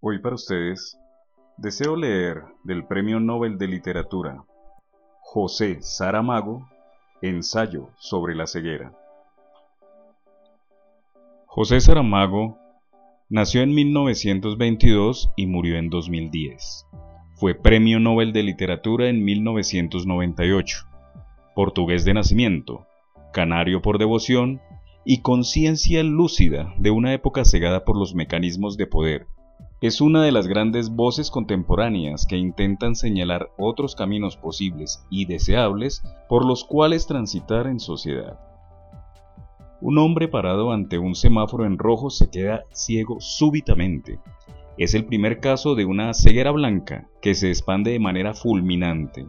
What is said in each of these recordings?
Hoy para ustedes deseo leer del Premio Nobel de Literatura José Saramago, Ensayo sobre la ceguera. José Saramago nació en 1922 y murió en 2010. Fue Premio Nobel de Literatura en 1998. Portugués de nacimiento, canario por devoción y conciencia lúcida de una época cegada por los mecanismos de poder. Es una de las grandes voces contemporáneas que intentan señalar otros caminos posibles y deseables por los cuales transitar en sociedad. Un hombre parado ante un semáforo en rojo se queda ciego súbitamente. Es el primer caso de una ceguera blanca que se expande de manera fulminante.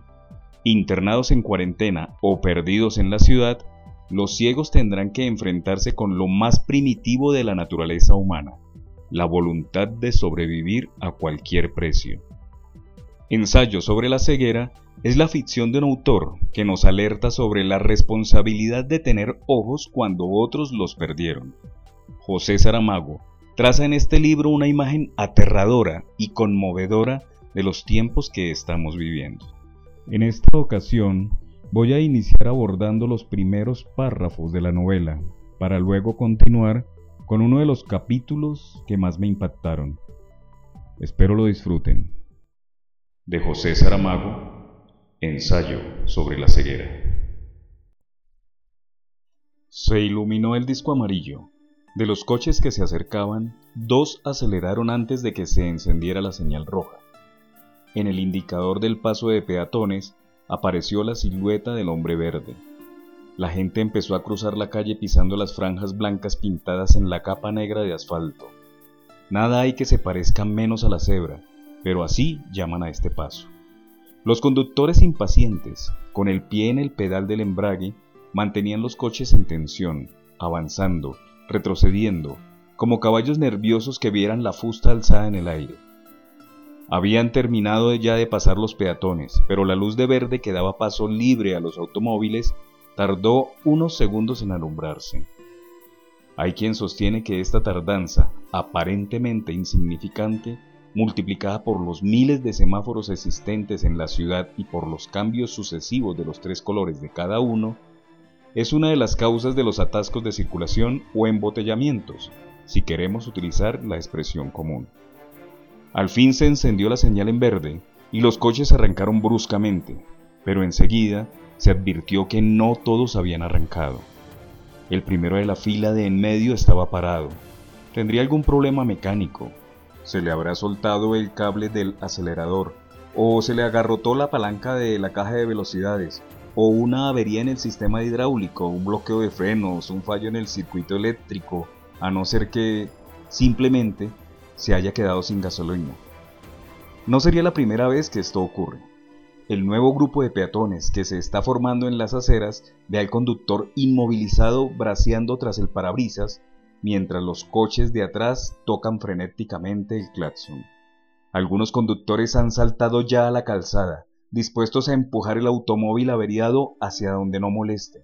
Internados en cuarentena o perdidos en la ciudad, los ciegos tendrán que enfrentarse con lo más primitivo de la naturaleza humana, la voluntad de sobrevivir a cualquier precio. Ensayo sobre la ceguera es la ficción de un autor que nos alerta sobre la responsabilidad de tener ojos cuando otros los perdieron. José Saramago traza en este libro una imagen aterradora y conmovedora de los tiempos que estamos viviendo. En esta ocasión, Voy a iniciar abordando los primeros párrafos de la novela, para luego continuar con uno de los capítulos que más me impactaron. Espero lo disfruten. De José Saramago, Ensayo sobre la ceguera. Se iluminó el disco amarillo. De los coches que se acercaban, dos aceleraron antes de que se encendiera la señal roja. En el indicador del paso de peatones apareció la silueta del hombre verde. La gente empezó a cruzar la calle pisando las franjas blancas pintadas en la capa negra de asfalto. Nada hay que se parezca menos a la cebra, pero así llaman a este paso. Los conductores impacientes, con el pie en el pedal del embrague, mantenían los coches en tensión, avanzando, retrocediendo, como caballos nerviosos que vieran la fusta alzada en el aire. Habían terminado ya de pasar los peatones, pero la luz de verde que daba paso libre a los automóviles tardó unos segundos en alumbrarse. Hay quien sostiene que esta tardanza, aparentemente insignificante, multiplicada por los miles de semáforos existentes en la ciudad y por los cambios sucesivos de los tres colores de cada uno, es una de las causas de los atascos de circulación o embotellamientos, si queremos utilizar la expresión común. Al fin se encendió la señal en verde y los coches arrancaron bruscamente, pero enseguida se advirtió que no todos habían arrancado. El primero de la fila de en medio estaba parado. Tendría algún problema mecánico. Se le habrá soltado el cable del acelerador, o se le agarrotó la palanca de la caja de velocidades, o una avería en el sistema hidráulico, un bloqueo de frenos, un fallo en el circuito eléctrico, a no ser que simplemente se haya quedado sin gasolina. No sería la primera vez que esto ocurre. El nuevo grupo de peatones que se está formando en las aceras ve al conductor inmovilizado braceando tras el parabrisas mientras los coches de atrás tocan frenéticamente el claxon. Algunos conductores han saltado ya a la calzada, dispuestos a empujar el automóvil averiado hacia donde no moleste.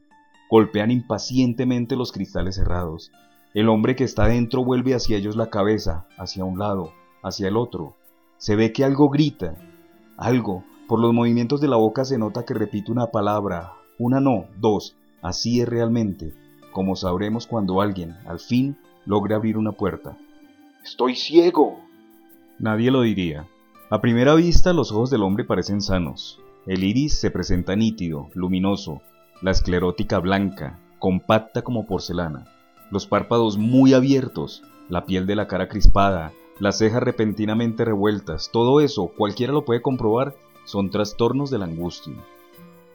Golpean impacientemente los cristales cerrados, el hombre que está dentro vuelve hacia ellos la cabeza, hacia un lado, hacia el otro. Se ve que algo grita, algo. Por los movimientos de la boca se nota que repite una palabra, una no, dos. Así es realmente, como sabremos cuando alguien, al fin, logre abrir una puerta. Estoy ciego. Nadie lo diría. A primera vista los ojos del hombre parecen sanos. El iris se presenta nítido, luminoso, la esclerótica blanca, compacta como porcelana los párpados muy abiertos, la piel de la cara crispada, las cejas repentinamente revueltas, todo eso, cualquiera lo puede comprobar, son trastornos de la angustia.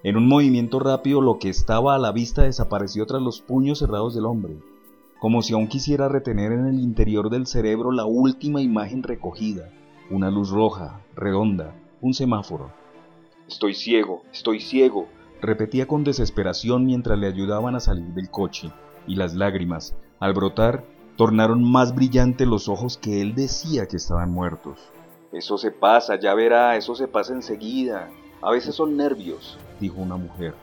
En un movimiento rápido lo que estaba a la vista desapareció tras los puños cerrados del hombre, como si aún quisiera retener en el interior del cerebro la última imagen recogida, una luz roja, redonda, un semáforo. Estoy ciego, estoy ciego, repetía con desesperación mientras le ayudaban a salir del coche y las lágrimas, al brotar, tornaron más brillantes los ojos que él decía que estaban muertos. Eso se pasa, ya verá, eso se pasa enseguida. A veces son nervios, dijo una mujer.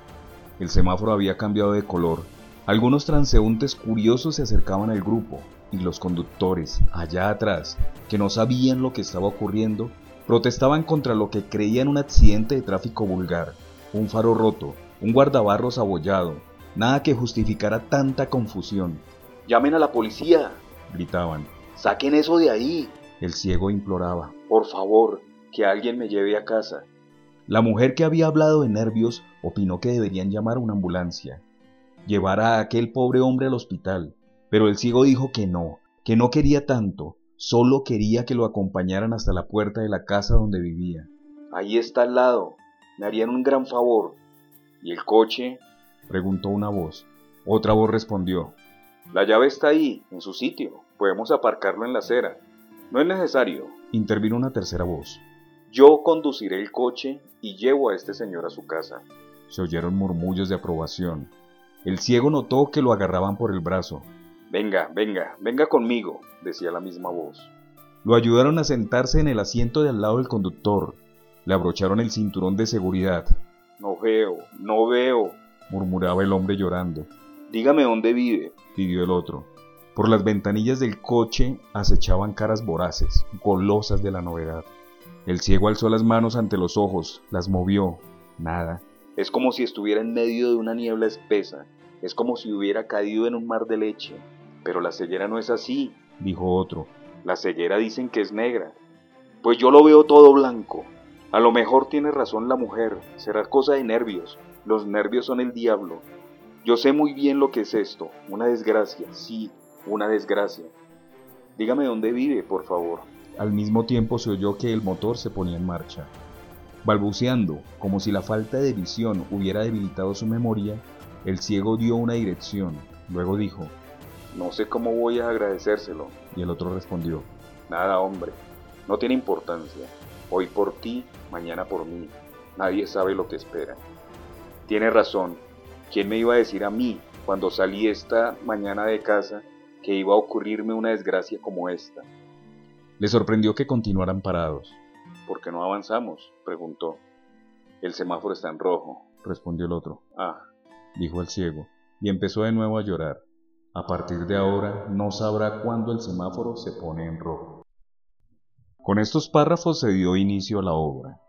El semáforo había cambiado de color. Algunos transeúntes curiosos se acercaban al grupo. y los conductores, allá atrás, que no sabían lo que estaba ocurriendo, protestaban contra lo que creían un accidente de tráfico vulgar, un faro roto, un guardabarros abollado, nada que justificara tanta confusión. Llamen a la policía, gritaban. Saquen eso de ahí. El ciego imploraba. Por favor, que alguien me lleve a casa. La mujer que había hablado de nervios opinó que deberían llamar a una ambulancia, llevar a aquel pobre hombre al hospital, pero el ciego dijo que no, que no quería tanto, solo quería que lo acompañaran hasta la puerta de la casa donde vivía. Ahí está al lado, me harían un gran favor. ¿Y el coche? preguntó una voz. Otra voz respondió. La llave está ahí, en su sitio. Podemos aparcarlo en la acera. No es necesario. Intervino una tercera voz. Yo conduciré el coche y llevo a este señor a su casa. Se oyeron murmullos de aprobación. El ciego notó que lo agarraban por el brazo. Venga, venga, venga conmigo, decía la misma voz. Lo ayudaron a sentarse en el asiento de al lado del conductor. Le abrocharon el cinturón de seguridad. No veo, no veo, murmuraba el hombre llorando. Dígame dónde vive, pidió el otro. Por las ventanillas del coche acechaban caras voraces, golosas de la novedad. El ciego alzó las manos ante los ojos, las movió. Nada. Es como si estuviera en medio de una niebla espesa. Es como si hubiera caído en un mar de leche. Pero la ceguera no es así, dijo otro. La ceguera dicen que es negra. Pues yo lo veo todo blanco. A lo mejor tiene razón la mujer. Será cosa de nervios. Los nervios son el diablo. Yo sé muy bien lo que es esto. Una desgracia. Sí, una desgracia. Dígame dónde vive, por favor. Al mismo tiempo se oyó que el motor se ponía en marcha. Balbuceando, como si la falta de visión hubiera debilitado su memoria, el ciego dio una dirección. Luego dijo, No sé cómo voy a agradecérselo. Y el otro respondió, Nada, hombre, no tiene importancia. Hoy por ti, mañana por mí. Nadie sabe lo que espera. Tiene razón. ¿Quién me iba a decir a mí, cuando salí esta mañana de casa, que iba a ocurrirme una desgracia como esta? Le sorprendió que continuaran parados. ¿Por qué no avanzamos? preguntó. El semáforo está en rojo, respondió el otro. Ah, dijo el ciego, y empezó de nuevo a llorar. A partir de ahora no sabrá cuándo el semáforo se pone en rojo. Con estos párrafos se dio inicio a la obra.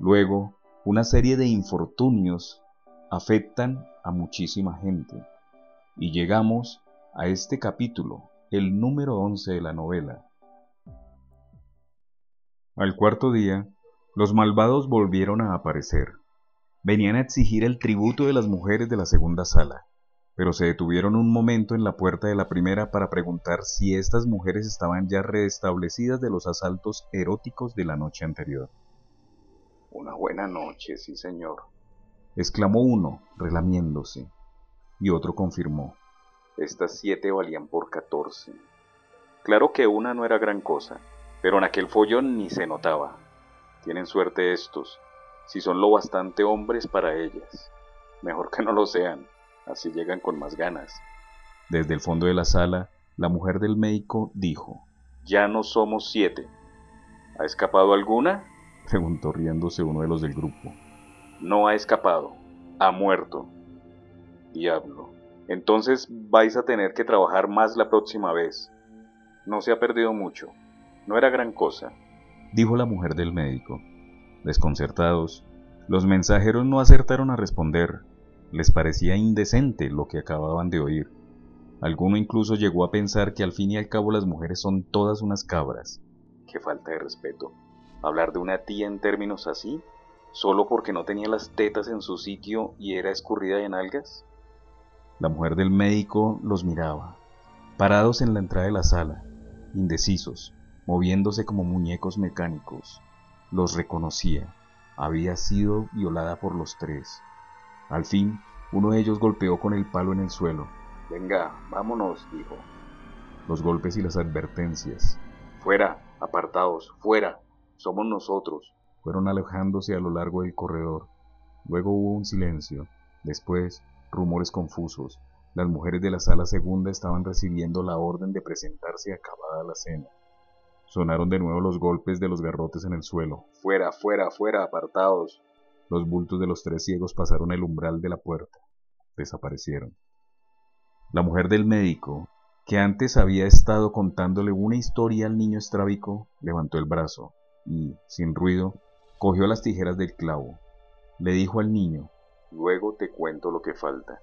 Luego, una serie de infortunios afectan a muchísima gente. Y llegamos a este capítulo, el número 11 de la novela, al cuarto día, los malvados volvieron a aparecer. Venían a exigir el tributo de las mujeres de la segunda sala, pero se detuvieron un momento en la puerta de la primera para preguntar si estas mujeres estaban ya restablecidas de los asaltos eróticos de la noche anterior. Una buena noche, sí señor, exclamó uno, relamiéndose, y otro confirmó. Estas siete valían por catorce. Claro que una no era gran cosa, pero en aquel follón ni se notaba. Tienen suerte estos, si son lo bastante hombres para ellas. Mejor que no lo sean, así llegan con más ganas. Desde el fondo de la sala, la mujer del médico dijo, Ya no somos siete. ¿Ha escapado alguna? preguntó riéndose uno de los del grupo. No ha escapado, ha muerto. Diablo. Entonces vais a tener que trabajar más la próxima vez. No se ha perdido mucho. No era gran cosa, dijo la mujer del médico. Desconcertados, los mensajeros no acertaron a responder. Les parecía indecente lo que acababan de oír. Alguno incluso llegó a pensar que al fin y al cabo las mujeres son todas unas cabras. Qué falta de respeto. Hablar de una tía en términos así, solo porque no tenía las tetas en su sitio y era escurrida en algas. La mujer del médico los miraba, parados en la entrada de la sala, indecisos, moviéndose como muñecos mecánicos. Los reconocía. Había sido violada por los tres. Al fin, uno de ellos golpeó con el palo en el suelo. Venga, vámonos, dijo. Los golpes y las advertencias. Fuera, apartados, fuera. Somos nosotros. Fueron alejándose a lo largo del corredor. Luego hubo un silencio. Después, rumores confusos. Las mujeres de la sala segunda estaban recibiendo la orden de presentarse acabada la cena. Sonaron de nuevo los golpes de los garrotes en el suelo. Fuera, fuera, fuera, apartados. Los bultos de los tres ciegos pasaron el umbral de la puerta. Desaparecieron. La mujer del médico, que antes había estado contándole una historia al niño estrábico, levantó el brazo y, sin ruido, cogió las tijeras del clavo. Le dijo al niño, Luego te cuento lo que falta.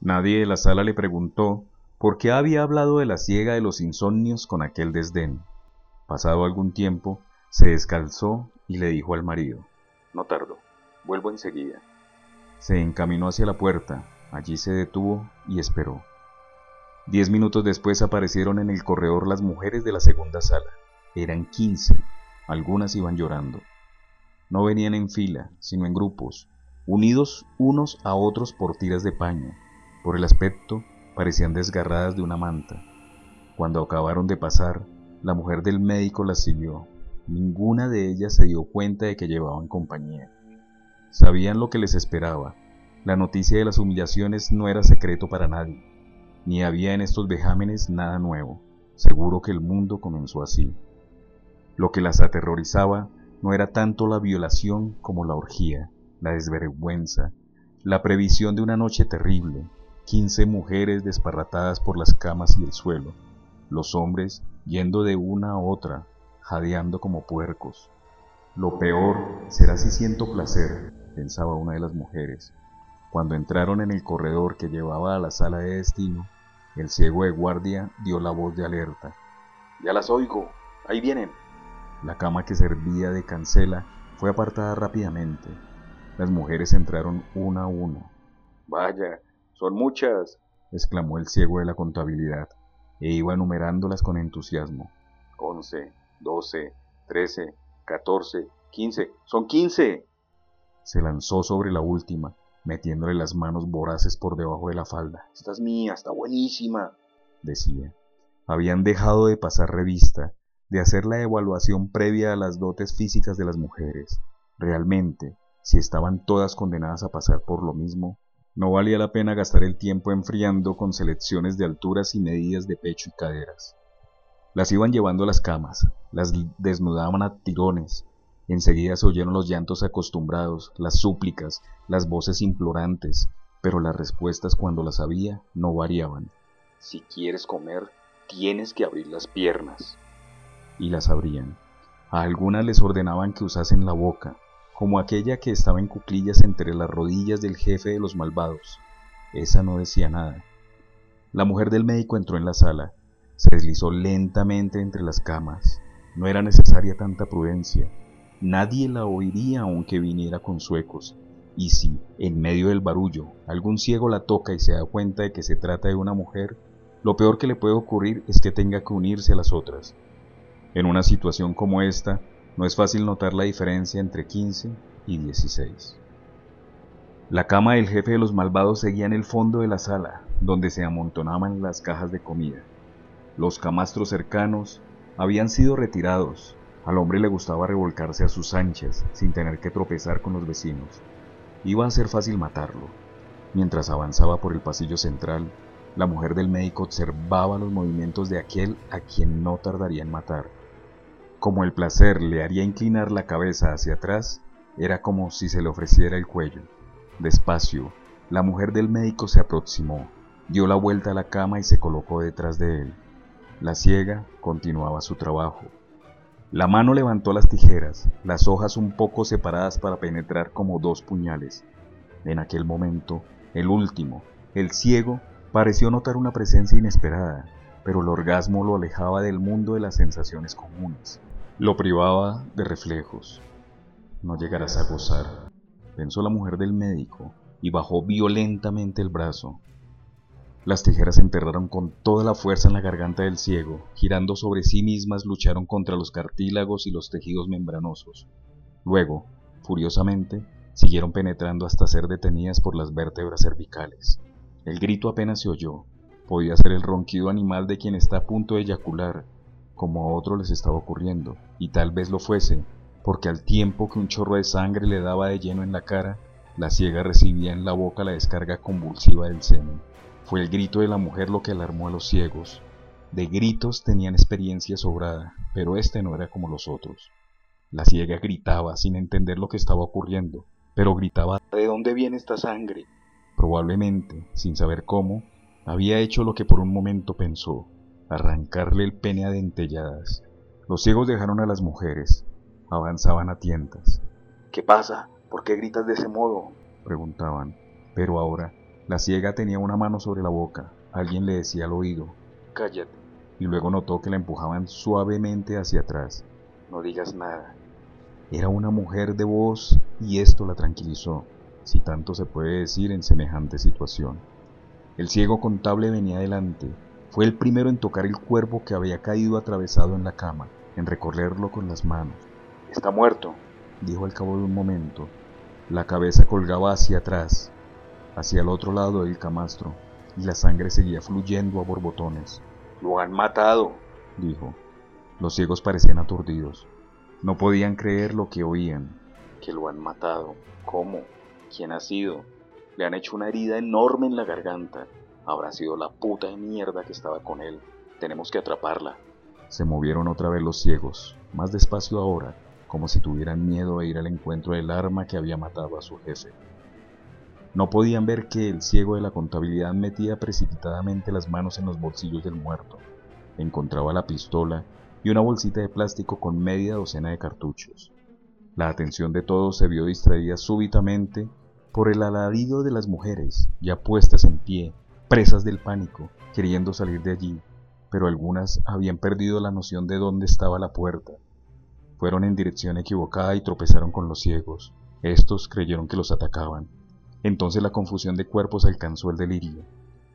Nadie de la sala le preguntó por qué había hablado de la ciega de los insomnios con aquel desdén. Pasado algún tiempo, se descalzó y le dijo al marido, No tardo, vuelvo enseguida. Se encaminó hacia la puerta, allí se detuvo y esperó. Diez minutos después aparecieron en el corredor las mujeres de la segunda sala. Eran quince, algunas iban llorando. No venían en fila, sino en grupos, unidos unos a otros por tiras de paño. Por el aspecto, parecían desgarradas de una manta. Cuando acabaron de pasar, la mujer del médico las siguió. Ninguna de ellas se dio cuenta de que llevaban compañía. Sabían lo que les esperaba. La noticia de las humillaciones no era secreto para nadie, ni había en estos vejámenes nada nuevo. Seguro que el mundo comenzó así. Lo que las aterrorizaba no era tanto la violación como la orgía la desvergüenza, la previsión de una noche terrible, quince mujeres desparratadas por las camas y el suelo, los hombres yendo de una a otra, jadeando como puercos. Lo peor será si siento placer, pensaba una de las mujeres. Cuando entraron en el corredor que llevaba a la sala de destino, el ciego de guardia dio la voz de alerta. Ya las oigo, ahí vienen. La cama que servía de cancela fue apartada rápidamente. Las mujeres entraron una a una. Vaya, son muchas, exclamó el ciego de la contabilidad, e iba enumerándolas con entusiasmo. Once, doce, trece, catorce, quince, son quince. Se lanzó sobre la última, metiéndole las manos voraces por debajo de la falda. Esta es mía, está buenísima, decía. Habían dejado de pasar revista, de hacer la evaluación previa a las dotes físicas de las mujeres. Realmente, si estaban todas condenadas a pasar por lo mismo, no valía la pena gastar el tiempo enfriando con selecciones de alturas y medidas de pecho y caderas. Las iban llevando a las camas, las desnudaban a tirones, enseguida se oyeron los llantos acostumbrados, las súplicas, las voces implorantes, pero las respuestas cuando las había no variaban. Si quieres comer, tienes que abrir las piernas. Y las abrían. A algunas les ordenaban que usasen la boca, como aquella que estaba en cuclillas entre las rodillas del jefe de los malvados. Esa no decía nada. La mujer del médico entró en la sala, se deslizó lentamente entre las camas. No era necesaria tanta prudencia. Nadie la oiría aunque viniera con suecos. Y si, en medio del barullo, algún ciego la toca y se da cuenta de que se trata de una mujer, lo peor que le puede ocurrir es que tenga que unirse a las otras. En una situación como esta, no es fácil notar la diferencia entre 15 y 16. La cama del jefe de los malvados seguía en el fondo de la sala, donde se amontonaban las cajas de comida. Los camastros cercanos habían sido retirados. Al hombre le gustaba revolcarse a sus anchas, sin tener que tropezar con los vecinos. Iba a ser fácil matarlo. Mientras avanzaba por el pasillo central, la mujer del médico observaba los movimientos de aquel a quien no tardaría en matar. Como el placer le haría inclinar la cabeza hacia atrás, era como si se le ofreciera el cuello. Despacio, la mujer del médico se aproximó, dio la vuelta a la cama y se colocó detrás de él. La ciega continuaba su trabajo. La mano levantó las tijeras, las hojas un poco separadas para penetrar como dos puñales. En aquel momento, el último, el ciego, pareció notar una presencia inesperada, pero el orgasmo lo alejaba del mundo de las sensaciones comunes. Lo privaba de reflejos. No llegarás a gozar, pensó la mujer del médico, y bajó violentamente el brazo. Las tijeras se enterraron con toda la fuerza en la garganta del ciego, girando sobre sí mismas lucharon contra los cartílagos y los tejidos membranosos. Luego, furiosamente, siguieron penetrando hasta ser detenidas por las vértebras cervicales. El grito apenas se oyó. Podía ser el ronquido animal de quien está a punto de eyacular, como a otros les estaba ocurriendo, y tal vez lo fuese, porque al tiempo que un chorro de sangre le daba de lleno en la cara, la ciega recibía en la boca la descarga convulsiva del semen. Fue el grito de la mujer lo que alarmó a los ciegos. De gritos tenían experiencia sobrada, pero este no era como los otros. La ciega gritaba sin entender lo que estaba ocurriendo, pero gritaba ¿De dónde viene esta sangre? Probablemente, sin saber cómo, Había hecho lo que por un momento pensó, arrancarle el pene a dentelladas. Los ciegos dejaron a las mujeres, avanzaban a tientas. ¿Qué pasa? ¿Por qué gritas de ese modo? preguntaban. Pero ahora, la ciega tenía una mano sobre la boca, alguien le decía al oído. Cállate. Y luego notó que la empujaban suavemente hacia atrás. No digas nada. Era una mujer de voz y esto la tranquilizó, si tanto se puede decir en semejante situación. El ciego contable venía adelante. Fue el primero en tocar el cuerpo que había caído atravesado en la cama, en recorrerlo con las manos. Está muerto, dijo al cabo de un momento. La cabeza colgaba hacia atrás, hacia el otro lado del camastro, y la sangre seguía fluyendo a borbotones. Lo han matado, dijo. Los ciegos parecían aturdidos. No podían creer lo que oían. Que lo han matado. ¿Cómo? ¿Quién ha sido? Le han hecho una herida enorme en la garganta. Habrá sido la puta de mierda que estaba con él. Tenemos que atraparla. Se movieron otra vez los ciegos, más despacio ahora, como si tuvieran miedo de ir al encuentro del arma que había matado a su jefe. No podían ver que el ciego de la contabilidad metía precipitadamente las manos en los bolsillos del muerto. Encontraba la pistola y una bolsita de plástico con media docena de cartuchos. La atención de todos se vio distraída súbitamente por el alarido de las mujeres, ya puestas en pie, presas del pánico, queriendo salir de allí, pero algunas habían perdido la noción de dónde estaba la puerta. Fueron en dirección equivocada y tropezaron con los ciegos. Estos creyeron que los atacaban. Entonces la confusión de cuerpos alcanzó el delirio.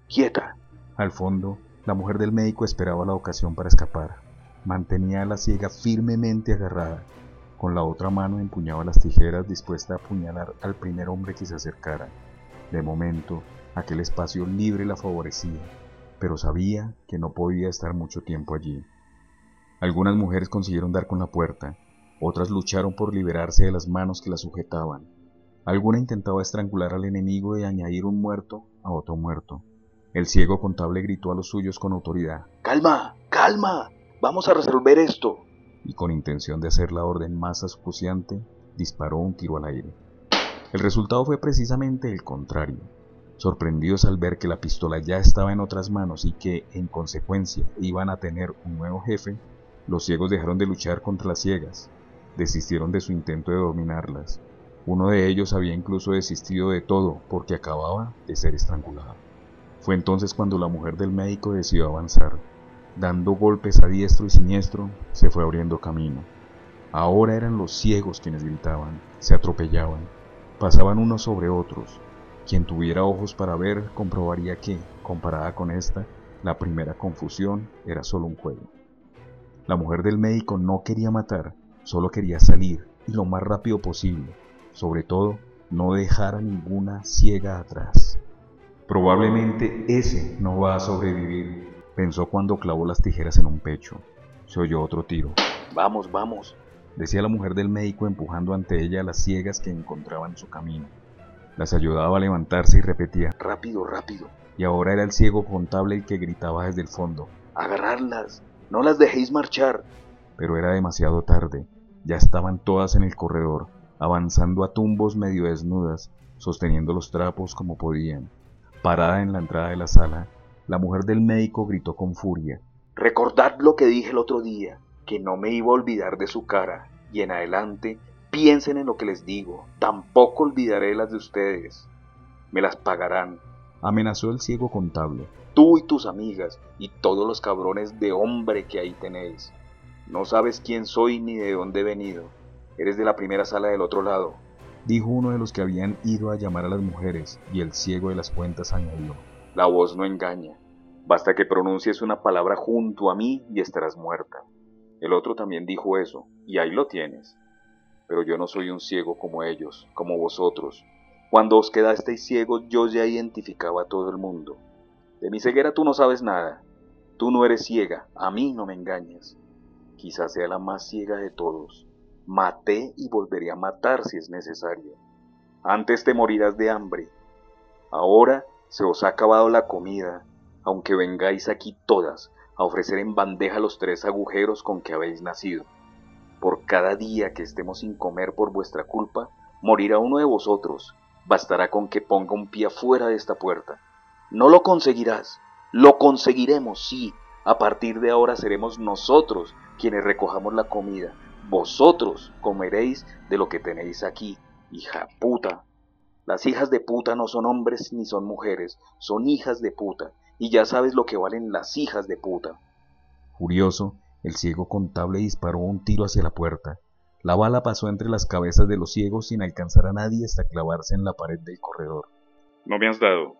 ¡Quieta! Al fondo, la mujer del médico esperaba la ocasión para escapar. Mantenía a la ciega firmemente agarrada, con la otra mano empuñaba las tijeras dispuesta a apuñalar al primer hombre que se acercara. De momento, aquel espacio libre la favorecía, pero sabía que no podía estar mucho tiempo allí. Algunas mujeres consiguieron dar con la puerta, otras lucharon por liberarse de las manos que la sujetaban. Alguna intentaba estrangular al enemigo y añadir un muerto a otro muerto. El ciego contable gritó a los suyos con autoridad. ¡Calma! ¡Calma! Vamos a resolver esto y con intención de hacer la orden más ascuciante, disparó un tiro al aire. El resultado fue precisamente el contrario. Sorprendidos al ver que la pistola ya estaba en otras manos y que, en consecuencia, iban a tener un nuevo jefe, los ciegos dejaron de luchar contra las ciegas, desistieron de su intento de dominarlas. Uno de ellos había incluso desistido de todo porque acababa de ser estrangulado. Fue entonces cuando la mujer del médico decidió avanzar. Dando golpes a diestro y siniestro, se fue abriendo camino. Ahora eran los ciegos quienes gritaban, se atropellaban, pasaban unos sobre otros. Quien tuviera ojos para ver comprobaría que, comparada con esta, la primera confusión era solo un juego. La mujer del médico no quería matar, solo quería salir, y lo más rápido posible. Sobre todo, no dejar a ninguna ciega atrás. Probablemente ese no va a sobrevivir, Pensó cuando clavó las tijeras en un pecho. Se oyó otro tiro. Vamos, vamos, decía la mujer del médico empujando ante ella a las ciegas que encontraban su camino. Las ayudaba a levantarse y repetía, rápido, rápido. Y ahora era el ciego contable el que gritaba desde el fondo, agarrarlas, no las dejéis marchar. Pero era demasiado tarde, ya estaban todas en el corredor, avanzando a tumbos medio desnudas, sosteniendo los trapos como podían. Parada en la entrada de la sala, la mujer del médico gritó con furia. Recordad lo que dije el otro día, que no me iba a olvidar de su cara, y en adelante piensen en lo que les digo, tampoco olvidaré las de ustedes. Me las pagarán. Amenazó el ciego contable. Tú y tus amigas, y todos los cabrones de hombre que ahí tenéis. No sabes quién soy ni de dónde he venido. Eres de la primera sala del otro lado. Dijo uno de los que habían ido a llamar a las mujeres, y el ciego de las cuentas añadió. La voz no engaña. Basta que pronuncies una palabra junto a mí y estarás muerta. El otro también dijo eso, y ahí lo tienes. Pero yo no soy un ciego como ellos, como vosotros. Cuando os quedasteis ciegos yo ya identificaba a todo el mundo. De mi ceguera tú no sabes nada. Tú no eres ciega, a mí no me engañes. Quizás sea la más ciega de todos. Maté y volveré a matar si es necesario. Antes te morirás de hambre. Ahora se os ha acabado la comida, aunque vengáis aquí todas a ofrecer en bandeja los tres agujeros con que habéis nacido. Por cada día que estemos sin comer por vuestra culpa, morirá uno de vosotros. Bastará con que ponga un pie fuera de esta puerta. No lo conseguirás, Lo conseguiremos, sí. A partir de ahora seremos nosotros quienes recojamos la comida. Vosotros comeréis de lo que tenéis aquí, hija puta. Las hijas de puta no son hombres ni son mujeres, son hijas de puta, y ya sabes lo que valen las hijas de puta. Furioso, el ciego contable disparó un tiro hacia la puerta. La bala pasó entre las cabezas de los ciegos sin alcanzar a nadie hasta clavarse en la pared del corredor. No me has dado,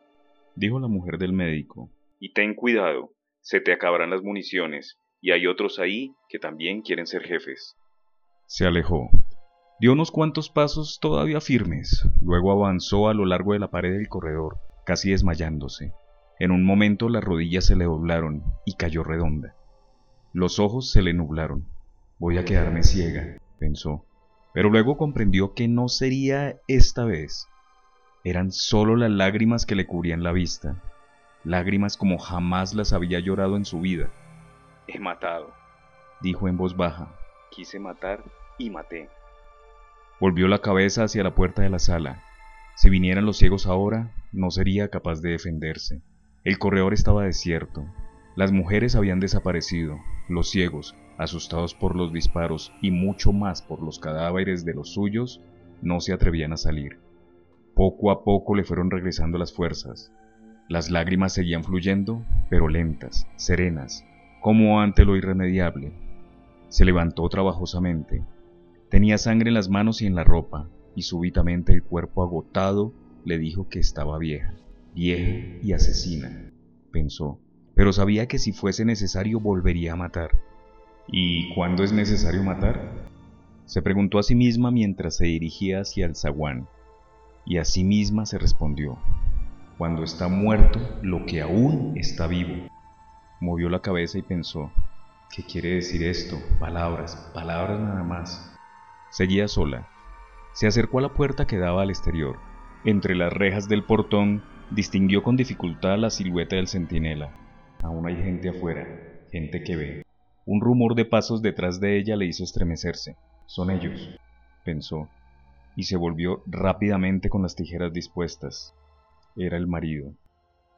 dijo la mujer del médico. Y ten cuidado, se te acabarán las municiones, y hay otros ahí que también quieren ser jefes. Se alejó. Dio unos cuantos pasos todavía firmes, luego avanzó a lo largo de la pared del corredor, casi desmayándose. En un momento las rodillas se le doblaron y cayó redonda. Los ojos se le nublaron. Voy a quedarme ciega, pensó, pero luego comprendió que no sería esta vez. Eran solo las lágrimas que le cubrían la vista, lágrimas como jamás las había llorado en su vida. He matado, dijo en voz baja. Quise matar y maté. Volvió la cabeza hacia la puerta de la sala. Si vinieran los ciegos ahora, no sería capaz de defenderse. El corredor estaba desierto. Las mujeres habían desaparecido. Los ciegos, asustados por los disparos y mucho más por los cadáveres de los suyos, no se atrevían a salir. Poco a poco le fueron regresando las fuerzas. Las lágrimas seguían fluyendo, pero lentas, serenas, como ante lo irremediable. Se levantó trabajosamente. Tenía sangre en las manos y en la ropa, y súbitamente el cuerpo agotado le dijo que estaba vieja, vieja y asesina, pensó, pero sabía que si fuese necesario volvería a matar. ¿Y cuándo es necesario matar? Se preguntó a sí misma mientras se dirigía hacia el zaguán, y a sí misma se respondió, cuando está muerto lo que aún está vivo. Movió la cabeza y pensó, ¿qué quiere decir esto? Palabras, palabras nada más. Seguía sola. Se acercó a la puerta que daba al exterior. Entre las rejas del portón distinguió con dificultad la silueta del centinela. Aún hay gente afuera, gente que ve. Un rumor de pasos detrás de ella le hizo estremecerse. Son ellos, pensó, y se volvió rápidamente con las tijeras dispuestas era el marido.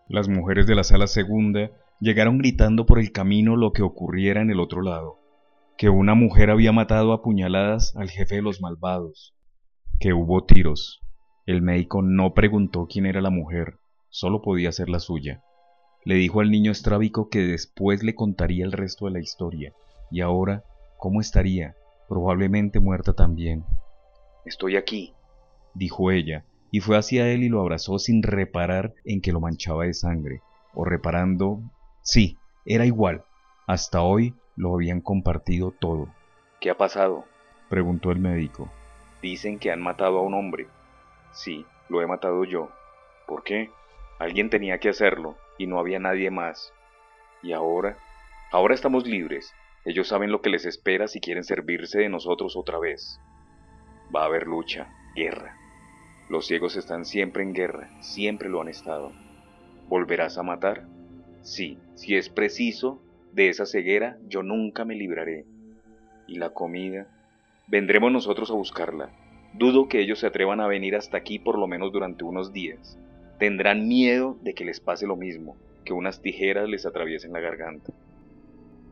Las mujeres de la sala segunda llegaron gritando por el camino lo que ocurriera en el otro lado, que una mujer había matado a puñaladas al jefe de los malvados, que hubo tiros. El médico no preguntó quién era la mujer, solo podía ser la suya. Le dijo al niño estrábico que después le contaría el resto de la historia, y ahora, ¿cómo estaría? Probablemente muerta también. Estoy aquí, dijo ella, y fue hacia él y lo abrazó sin reparar en que lo manchaba de sangre, o reparando, sí, era igual, hasta hoy lo habían compartido todo. ¿Qué ha pasado? preguntó el médico. Dicen que han matado a un hombre. Sí, lo he matado yo. ¿Por qué? Alguien tenía que hacerlo, y no había nadie más. ¿Y ahora? Ahora estamos libres. Ellos saben lo que les espera si quieren servirse de nosotros otra vez. Va a haber lucha, guerra. Los ciegos están siempre en guerra, siempre lo han estado. ¿Volverás a matar? Sí, si es preciso, de esa ceguera yo nunca me libraré. ¿Y la comida? Vendremos nosotros a buscarla. Dudo que ellos se atrevan a venir hasta aquí por lo menos durante unos días. Tendrán miedo de que les pase lo mismo, que unas tijeras les atraviesen la garganta.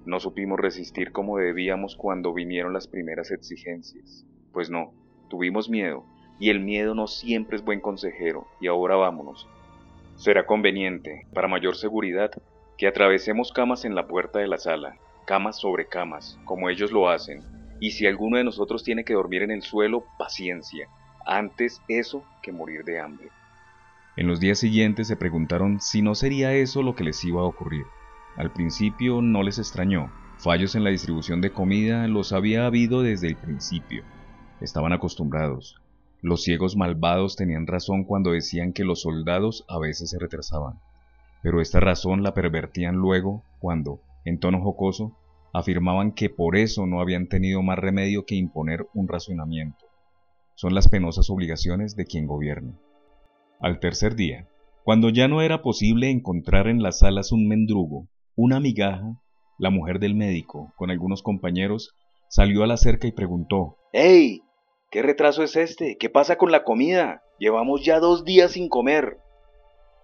No supimos resistir como debíamos cuando vinieron las primeras exigencias. Pues no, tuvimos miedo, y el miedo no siempre es buen consejero, y ahora vámonos. Será conveniente, para mayor seguridad, que atravesemos camas en la puerta de la sala, camas sobre camas, como ellos lo hacen, y si alguno de nosotros tiene que dormir en el suelo, paciencia, antes eso que morir de hambre. En los días siguientes se preguntaron si no sería eso lo que les iba a ocurrir. Al principio no les extrañó, fallos en la distribución de comida los había habido desde el principio. Estaban acostumbrados, los ciegos malvados tenían razón cuando decían que los soldados a veces se retrasaban, pero esta razón la pervertían luego cuando, en tono jocoso, afirmaban que por eso no habían tenido más remedio que imponer un razonamiento. Son las penosas obligaciones de quien gobierna. Al tercer día, cuando ya no era posible encontrar en las salas un mendrugo, una migaja, la mujer del médico, con algunos compañeros, salió a la cerca y preguntó ¡Ey! ¿Qué retraso es este? ¿Qué pasa con la comida? Llevamos ya dos días sin comer.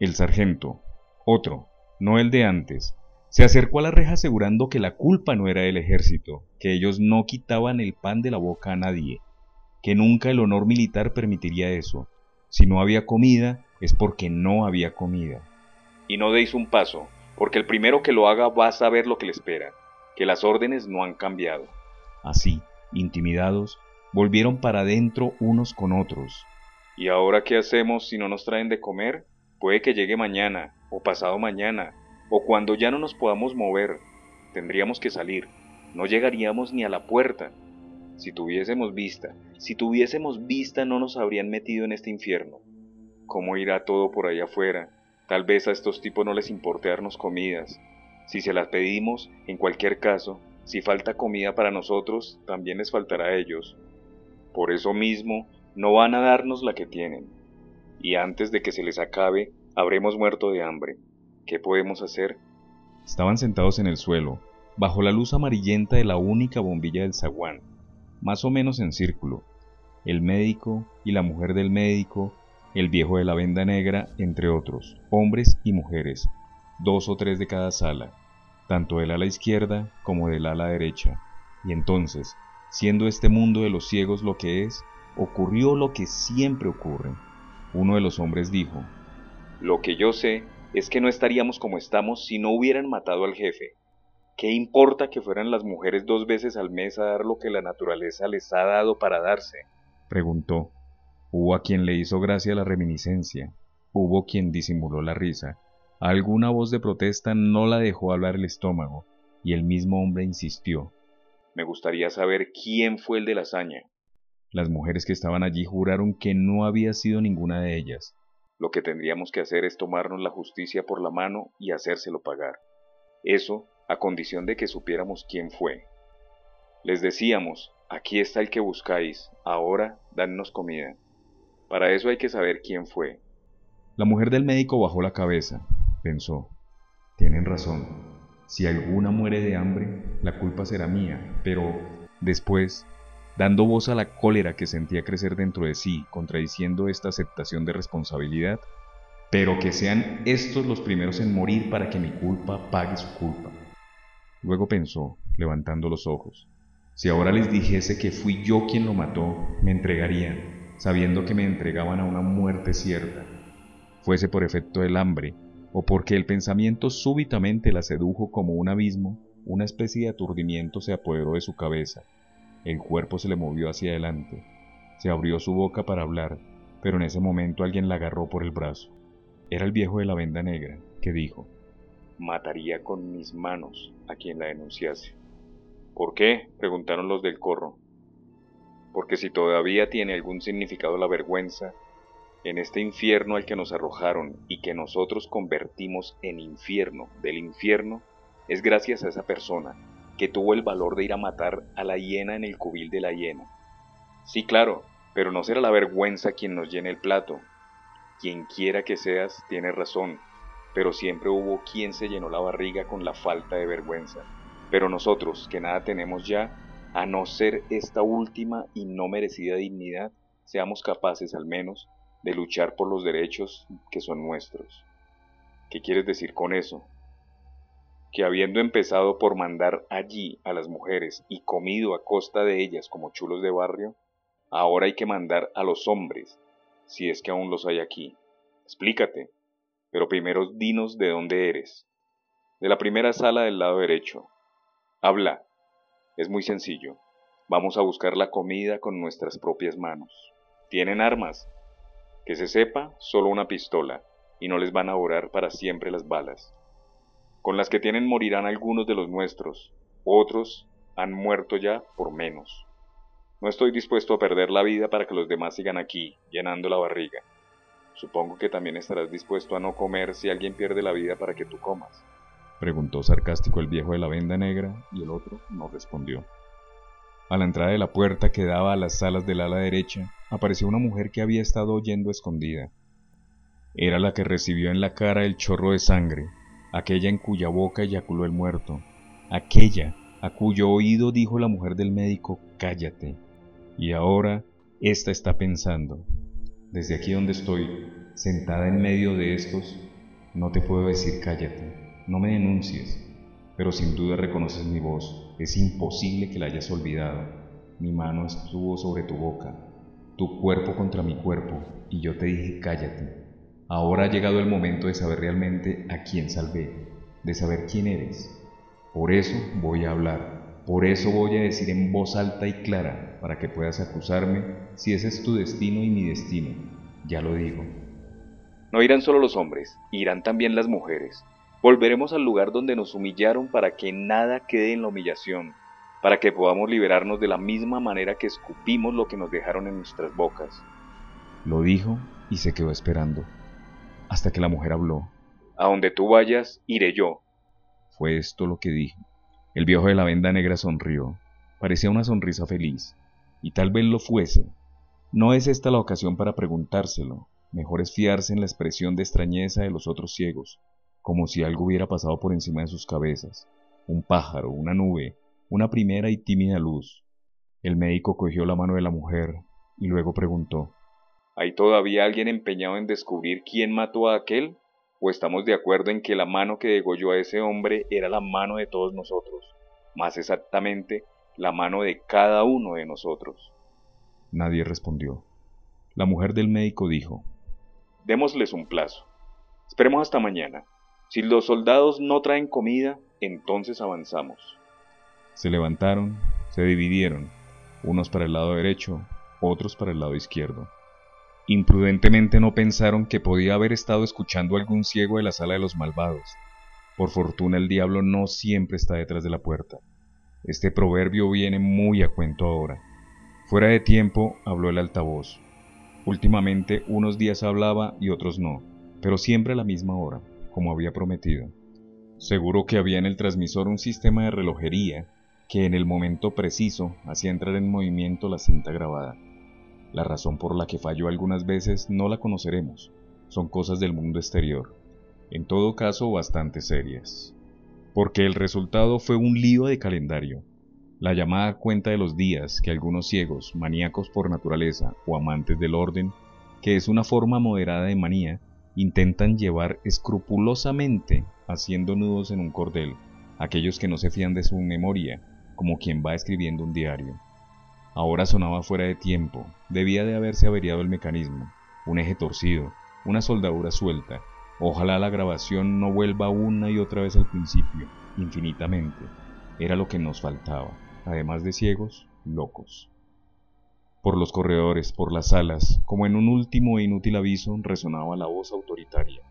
El sargento, otro, no el de antes. Se acercó a la reja asegurando que la culpa no era del ejército, que ellos no quitaban el pan de la boca a nadie, que nunca el honor militar permitiría eso. Si no había comida, es porque no había comida. Y no deis un paso, porque el primero que lo haga va a saber lo que le espera, que las órdenes no han cambiado. Así, intimidados, volvieron para adentro unos con otros. ¿Y ahora qué hacemos si no nos traen de comer? Puede que llegue mañana, o pasado mañana, o cuando ya no nos podamos mover. Tendríamos que salir. No llegaríamos ni a la puerta. Si tuviésemos vista, si tuviésemos vista no nos habrían metido en este infierno. ¿Cómo irá todo por allá afuera? Tal vez a estos tipos no les importe darnos comidas. Si se las pedimos, en cualquier caso, si falta comida para nosotros, también les faltará a ellos. Por eso mismo, no van a darnos la que tienen. Y antes de que se les acabe, habremos muerto de hambre. ¿Qué podemos hacer? Estaban sentados en el suelo, bajo la luz amarillenta de la única bombilla del zaguán, más o menos en círculo. El médico y la mujer del médico el viejo de la venda negra, entre otros, hombres y mujeres, dos o tres de cada sala, tanto del ala izquierda como del ala derecha. Y entonces, siendo este mundo de los ciegos lo que es, ocurrió lo que siempre ocurre. Uno de los hombres dijo, Lo que yo sé es que no estaríamos como estamos si no hubieran matado al jefe. ¿Qué importa que fueran las mujeres dos veces al mes a dar lo que la naturaleza les ha dado para darse? preguntó. Hubo a quien le hizo gracia la reminiscencia, hubo quien disimuló la risa, alguna voz de protesta no la dejó hablar el estómago, y el mismo hombre insistió. Me gustaría saber quién fue el de la hazaña. Las mujeres que estaban allí juraron que no había sido ninguna de ellas. Lo que tendríamos que hacer es tomarnos la justicia por la mano y hacérselo pagar. Eso a condición de que supiéramos quién fue. Les decíamos, aquí está el que buscáis, ahora danos comida. Para eso hay que saber quién fue. La mujer del médico bajó la cabeza, pensó. Tienen razón. Si alguna muere de hambre, la culpa será mía, pero después, dando voz a la cólera que sentía crecer dentro de sí, contradiciendo esta aceptación de responsabilidad, pero que sean estos los primeros en morir para que mi culpa pague su culpa. Luego pensó, levantando los ojos, si ahora les dijese que fui yo quien lo mató, me entregarían, sabiendo que me entregaban a una muerte cierta, fuese por efecto del hambre, o porque el pensamiento súbitamente la sedujo como un abismo, una especie de aturdimiento se apoderó de su cabeza, el cuerpo se le movió hacia adelante, se abrió su boca para hablar, pero en ese momento alguien la agarró por el brazo. Era el viejo de la venda negra, que dijo, Mataría con mis manos a quien la denunciase. ¿Por qué? preguntaron los del corro porque si todavía tiene algún significado la vergüenza, en este infierno al que nos arrojaron y que nosotros convertimos en infierno del infierno, es gracias a esa persona que tuvo el valor de ir a matar a la hiena en el cubil de la hiena. Sí, claro, pero no será la vergüenza quien nos llene el plato. Quien quiera que seas, tiene razón, pero siempre hubo quien se llenó la barriga con la falta de vergüenza. Pero nosotros, que nada tenemos ya, a no ser esta última y no merecida dignidad, seamos capaces al menos de luchar por los derechos que son nuestros. ¿Qué quieres decir con eso? Que habiendo empezado por mandar allí a las mujeres y comido a costa de ellas como chulos de barrio, ahora hay que mandar a los hombres, si es que aún los hay aquí. Explícate, pero primero dinos de dónde eres. De la primera sala del lado derecho. Habla, es muy sencillo. Vamos a buscar la comida con nuestras propias manos. ¿Tienen armas? Que se sepa, solo una pistola, y no les van a orar para siempre las balas. Con las que tienen morirán algunos de los nuestros, otros han muerto ya por menos. No estoy dispuesto a perder la vida para que los demás sigan aquí, llenando la barriga. Supongo que también estarás dispuesto a no comer si alguien pierde la vida para que tú comas preguntó sarcástico el viejo de la venda negra, y el otro no respondió. A la entrada de la puerta que daba a las salas del ala derecha, apareció una mujer que había estado oyendo escondida. Era la que recibió en la cara el chorro de sangre, aquella en cuya boca eyaculó el muerto, aquella a cuyo oído dijo la mujer del médico, cállate. Y ahora ésta está pensando, desde aquí donde estoy, sentada en medio de estos, no te puedo decir cállate no me denuncies, pero sin duda reconoces mi voz. Es imposible que la hayas olvidado. Mi mano estuvo sobre tu boca, tu cuerpo contra mi cuerpo, y yo te dije cállate. Ahora ha llegado el momento de saber realmente a quién salvé, de saber quién eres. Por eso voy a hablar, por eso voy a decir en voz alta y clara, para que puedas acusarme si ese es tu destino y mi destino. Ya lo digo. No irán solo los hombres, irán también las mujeres. Volveremos al lugar donde nos humillaron para que nada quede en la humillación, para que podamos liberarnos de la misma manera que escupimos lo que nos dejaron en nuestras bocas. Lo dijo y se quedó esperando, hasta que la mujer habló. A donde tú vayas, iré yo. Fue esto lo que dijo. El viejo de la venda negra sonrió. Parecía una sonrisa feliz, y tal vez lo fuese. No es esta la ocasión para preguntárselo. Mejor es fiarse en la expresión de extrañeza de los otros ciegos, como si algo hubiera pasado por encima de sus cabezas. Un pájaro, una nube, una primera y tímida luz. El médico cogió la mano de la mujer y luego preguntó ¿Hay todavía alguien empeñado en descubrir quién mató a aquel? ¿O estamos de acuerdo en que la mano que degolló a ese hombre era la mano de todos nosotros? Más exactamente, la mano de cada uno de nosotros. Nadie respondió. La mujer del médico dijo, Démosles un plazo. Esperemos hasta mañana. Si los soldados no traen comida, entonces avanzamos. Se levantaron, se dividieron, unos para el lado derecho, otros para el lado izquierdo. Imprudentemente no pensaron que podía haber estado escuchando algún ciego de la sala de los malvados. Por fortuna el diablo no siempre está detrás de la puerta. Este proverbio viene muy a cuento ahora. Fuera de tiempo habló el altavoz. Últimamente unos días hablaba y otros no, pero siempre a la misma hora, como había prometido. Seguro que había en el transmisor un sistema de relojería que en el momento preciso hacía entrar en movimiento la cinta grabada. La razón por la que falló algunas veces no la conoceremos. Son cosas del mundo exterior. En todo caso, bastante serias. Porque el resultado fue un lío de calendario. La llamada cuenta de los días que algunos ciegos, maníacos por naturaleza o amantes del orden, que es una forma moderada de manía, intentan llevar escrupulosamente haciendo nudos en un cordel, aquellos que no se fían de su memoria, como quien va escribiendo un diario. Ahora sonaba fuera de tiempo, debía de haberse averiado el mecanismo, un eje torcido, una soldadura suelta. Ojalá la grabación no vuelva una y otra vez al principio, infinitamente. Era lo que nos faltaba, además de ciegos, locos. Por los corredores, por las salas, como en un último e inútil aviso, resonaba la voz autoritaria.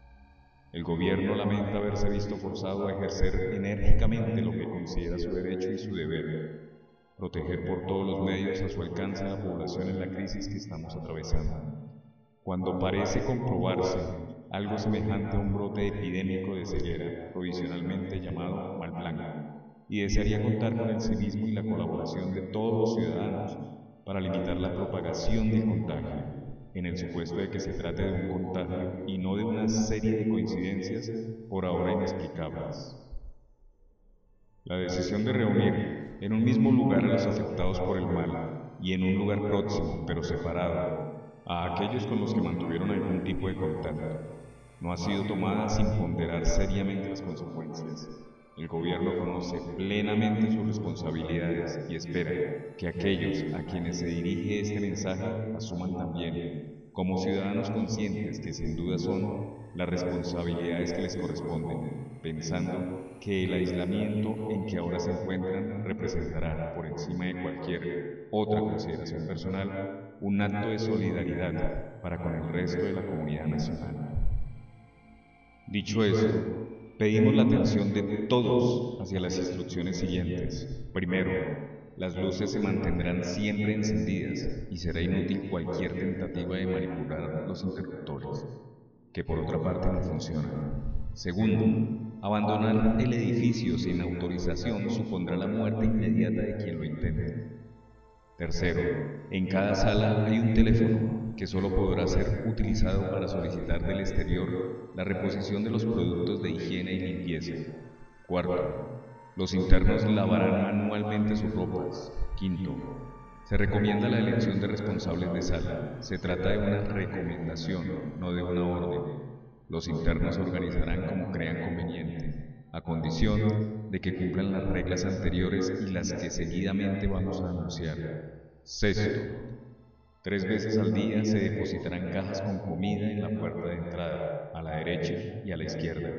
El gobierno lamenta haberse visto forzado a ejercer enérgicamente lo que considera su derecho y su deber, proteger por todos los medios a su alcance a la población en la crisis que estamos atravesando. Cuando parece comprobarse algo semejante a un brote epidémico de ceguera, provisionalmente llamado mal blanco, y desearía contar con el civismo y la colaboración de todos los ciudadanos para limitar la propagación del contagio, en el supuesto de que se trate de un contagio y no de una serie de coincidencias por ahora inexplicables. La decisión de reunir en un mismo lugar a los afectados por el mal y en un lugar próximo, pero separado, a aquellos con los que mantuvieron algún tipo de contacto. No ha sido tomada sin ponderar seriamente las consecuencias. El gobierno conoce plenamente sus responsabilidades y espera que aquellos a quienes se dirige este mensaje asuman también, como ciudadanos conscientes que sin duda son, las responsabilidades que les corresponden, pensando que el aislamiento en que ahora se encuentran representará, por encima de cualquier otra consideración personal, un acto de solidaridad para con el resto de la comunidad nacional. Dicho eso, pedimos la atención de todos hacia las instrucciones siguientes. Primero, las luces se mantendrán siempre encendidas y será inútil cualquier tentativa de manipular los interruptores, que por otra parte no funcionan. Segundo, Abandonar el edificio sin autorización supondrá la muerte inmediata de quien lo intente. Tercero, en cada sala hay un teléfono que solo podrá ser utilizado para solicitar del exterior la reposición de los productos de higiene y limpieza. Cuarto, los internos lavarán manualmente sus ropas. Quinto, se recomienda la elección de responsables de sala. Se trata de una recomendación, no de una orden. Los internos organizarán como crean conveniente. a condición de que cumplan las reglas anteriores y las que seguidamente vamos a anunciar. Sexto, tres veces al día se depositarán cajas con comida en la puerta de entrada, a la derecha y a la izquierda,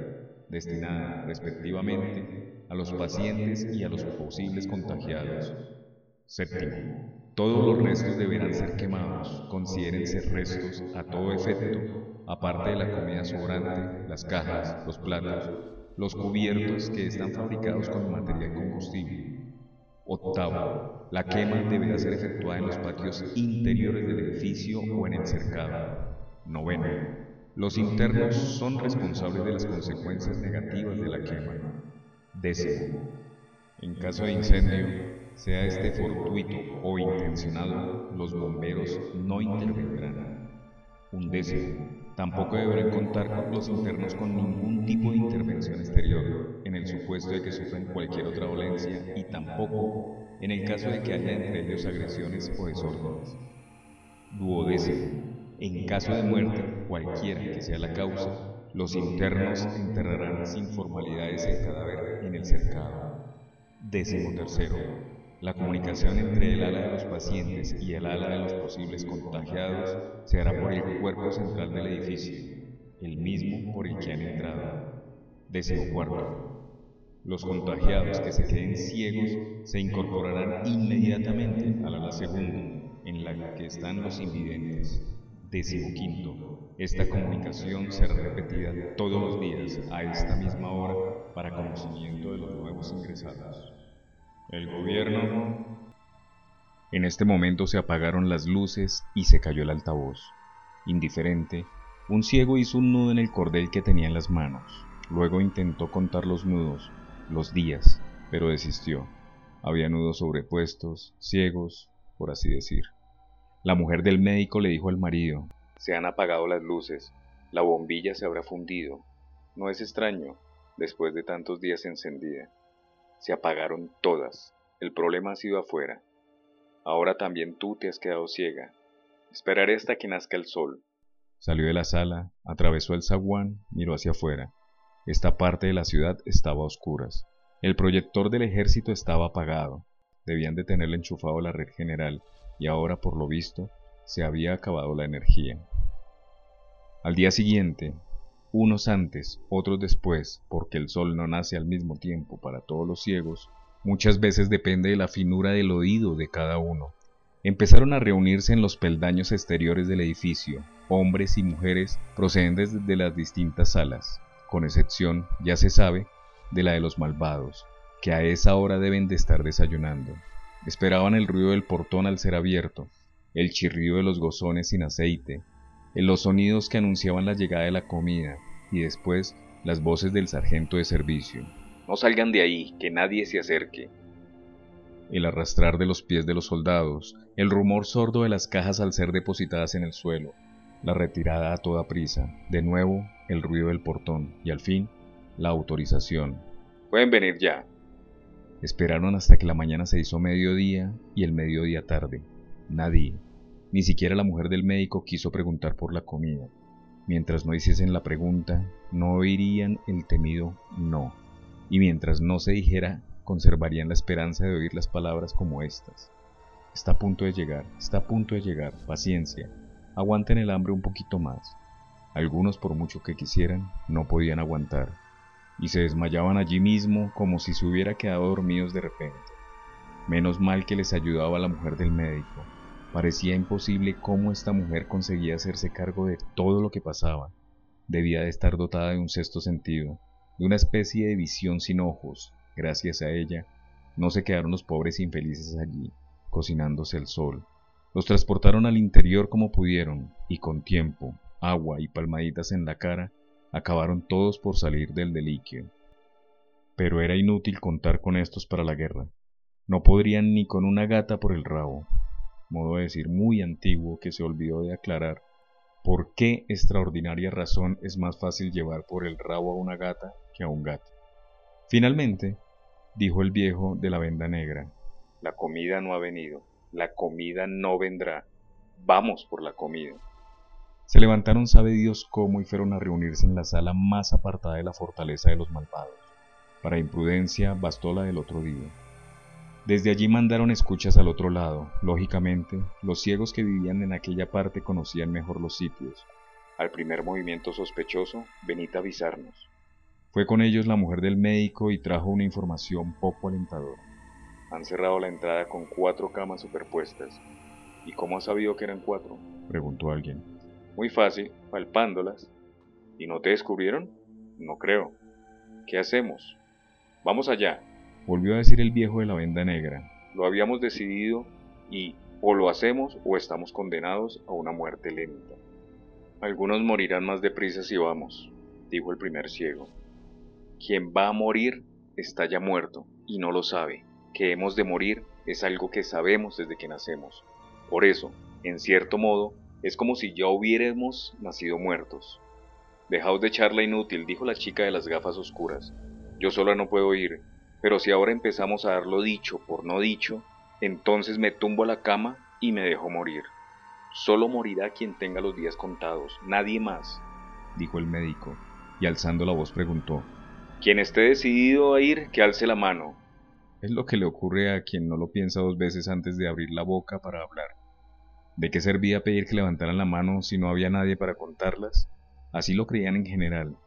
destinadas respectivamente a los pacientes y a los posibles contagiados. Séptimo, todos los restos deberán ser quemados, considérense restos a todo efecto, aparte de la comida sobrante, las cajas, los platos, los cubiertos que están fabricados con material combustible. Octavo, la quema deberá ser efectuada en los patios interiores del edificio o en el cercado. Noveno, los internos son responsables de las consecuencias negativas de la quema. Décimo, en caso de incendio, sea este fortuito o intencionado, los bomberos no intervendrán. Un décimo, Tampoco deberán contar los internos con ningún tipo de intervención exterior, en el supuesto de que sufran cualquier otra dolencia y tampoco en el caso de que haya entre ellos agresiones o desórdenes. Duodécimo. En caso de muerte, cualquiera que sea la causa, los internos enterrarán sin formalidades el cadáver en el cercado. Décimo tercero la comunicación entre el ala de los pacientes y el ala de los posibles contagiados se hará por el cuerpo central del edificio, el mismo por el que han entrado. Décimo cuarto. Los contagiados que se queden ciegos se incorporarán inmediatamente al ala segunda, en la que están los invidentes. Décimo quinto. Esta comunicación será repetida todos los días a esta misma hora para conocimiento de los nuevos ingresados. El gobierno... En este momento se apagaron las luces y se cayó el altavoz. Indiferente, un ciego hizo un nudo en el cordel que tenía en las manos. Luego intentó contar los nudos, los días, pero desistió. Había nudos sobrepuestos, ciegos, por así decir. La mujer del médico le dijo al marido, se han apagado las luces, la bombilla se habrá fundido. No es extraño, después de tantos días encendida. Se apagaron todas. El problema ha sido afuera. Ahora también tú te has quedado ciega. Esperaré hasta que nazca el sol. Salió de la sala, atravesó el zaguán, miró hacia afuera. Esta parte de la ciudad estaba a oscuras. El proyector del ejército estaba apagado. Debían de tenerle enchufado la red general y ahora, por lo visto, se había acabado la energía. Al día siguiente, unos antes, otros después, porque el sol no nace al mismo tiempo para todos los ciegos, muchas veces depende de la finura del oído de cada uno. Empezaron a reunirse en los peldaños exteriores del edificio, hombres y mujeres procedentes de las distintas salas, con excepción, ya se sabe, de la de los malvados, que a esa hora deben de estar desayunando. Esperaban el ruido del portón al ser abierto, el chirrido de los gozones sin aceite, los sonidos que anunciaban la llegada de la comida y después las voces del sargento de servicio. No salgan de ahí, que nadie se acerque. El arrastrar de los pies de los soldados, el rumor sordo de las cajas al ser depositadas en el suelo, la retirada a toda prisa, de nuevo el ruido del portón y al fin la autorización. Pueden venir ya. Esperaron hasta que la mañana se hizo mediodía y el mediodía tarde. Nadie, ni siquiera la mujer del médico quiso preguntar por la comida. Mientras no hiciesen la pregunta, no oirían el temido no. Y mientras no se dijera, conservarían la esperanza de oír las palabras como estas. Está a punto de llegar, está a punto de llegar, paciencia. Aguanten el hambre un poquito más. Algunos, por mucho que quisieran, no podían aguantar, y se desmayaban allí mismo como si se hubiera quedado dormidos de repente. Menos mal que les ayudaba la mujer del médico, Parecía imposible cómo esta mujer conseguía hacerse cargo de todo lo que pasaba. Debía de estar dotada de un sexto sentido, de una especie de visión sin ojos. Gracias a ella, no se quedaron los pobres infelices allí, cocinándose el sol. Los transportaron al interior como pudieron, y con tiempo, agua y palmaditas en la cara, acabaron todos por salir del deliquio. Pero era inútil contar con estos para la guerra. No podrían ni con una gata por el rabo modo de decir muy antiguo que se olvidó de aclarar por qué extraordinaria razón es más fácil llevar por el rabo a una gata que a un gato. Finalmente, dijo el viejo de la venda negra, la comida no ha venido, la comida no vendrá, vamos por la comida. Se levantaron sabe Dios cómo y fueron a reunirse en la sala más apartada de la fortaleza de los malvados. Para imprudencia bastó la del otro día. Desde allí mandaron escuchas al otro lado. Lógicamente, los ciegos que vivían en aquella parte conocían mejor los sitios. Al primer movimiento sospechoso, venid a avisarnos. Fue con ellos la mujer del médico y trajo una información poco alentadora. Han cerrado la entrada con cuatro camas superpuestas. ¿Y cómo ha sabido que eran cuatro? Preguntó alguien. Muy fácil, palpándolas. ¿Y no te descubrieron? No creo. ¿Qué hacemos? Vamos allá, volvió a decir el viejo de la venda negra. Lo habíamos decidido y o lo hacemos o estamos condenados a una muerte lenta. Algunos morirán más deprisa si vamos, dijo el primer ciego. Quien va a morir está ya muerto y no lo sabe. Que hemos de morir es algo que sabemos desde que nacemos. Por eso, en cierto modo, es como si ya hubiéramos nacido muertos. Dejaos de charla inútil, dijo la chica de las gafas oscuras. Yo sola no puedo ir, pero si ahora empezamos a dar lo dicho por no dicho, entonces me tumbo a la cama y me dejo morir. Solo morirá quien tenga los días contados, nadie más, dijo el médico, y alzando la voz preguntó, Quien esté decidido a ir, que alce la mano. Es lo que le ocurre a quien no lo piensa dos veces antes de abrir la boca para hablar. ¿De qué servía pedir que levantaran la mano si no había nadie para contarlas? Así lo creían en general.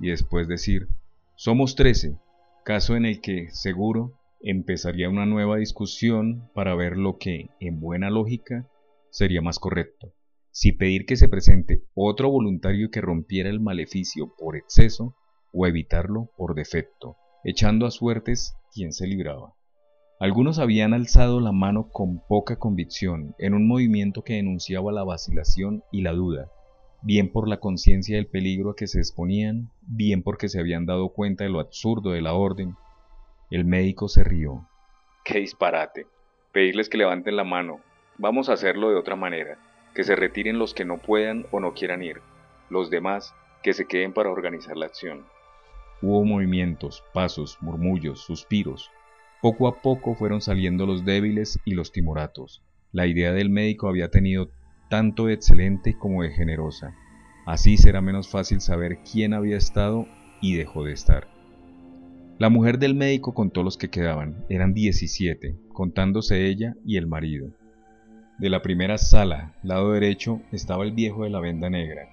Y después decir, somos trece, caso en el que, seguro, empezaría una nueva discusión para ver lo que, en buena lógica, sería más correcto. Si pedir que se presente otro voluntario que rompiera el maleficio por exceso o evitarlo por defecto, echando a suertes quien se libraba. Algunos habían alzado la mano con poca convicción en un movimiento que denunciaba la vacilación y la duda, bien por la conciencia del peligro a que se exponían, bien porque se habían dado cuenta de lo absurdo de la orden. El médico se rió. ¡Qué disparate! Pedirles que levanten la mano. Vamos a hacerlo de otra manera. Que se retiren los que no puedan o no quieran ir. Los demás, que se queden para organizar la acción. Hubo movimientos, pasos, murmullos, suspiros. Poco a poco fueron saliendo los débiles y los timoratos. La idea del médico había tenido tanto de excelente como de generosa. Así será menos fácil saber quién había estado y dejó de estar. La mujer del médico contó los que quedaban, eran 17, contándose ella y el marido. De la primera sala, lado derecho, estaba el viejo de la venda negra,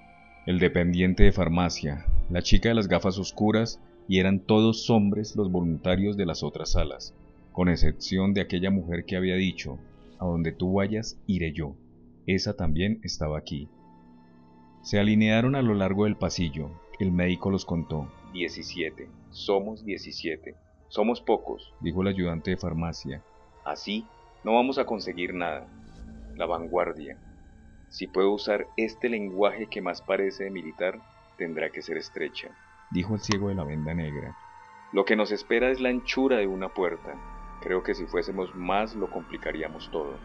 el dependiente de farmacia, la chica de las gafas oscuras y eran todos hombres los voluntarios de las otras salas, con excepción de aquella mujer que había dicho, a donde tú vayas iré yo. Esa también estaba aquí. Se alinearon a lo largo del pasillo. El médico los contó. Diecisiete. Somos diecisiete. Somos pocos, dijo el ayudante de farmacia. Así no vamos a conseguir nada. La vanguardia. Si puedo usar este lenguaje que más parece de militar, tendrá que ser estrecha, dijo el ciego de la venda negra. Lo que nos espera es la anchura de una puerta. Creo que si fuésemos más lo complicaríamos todo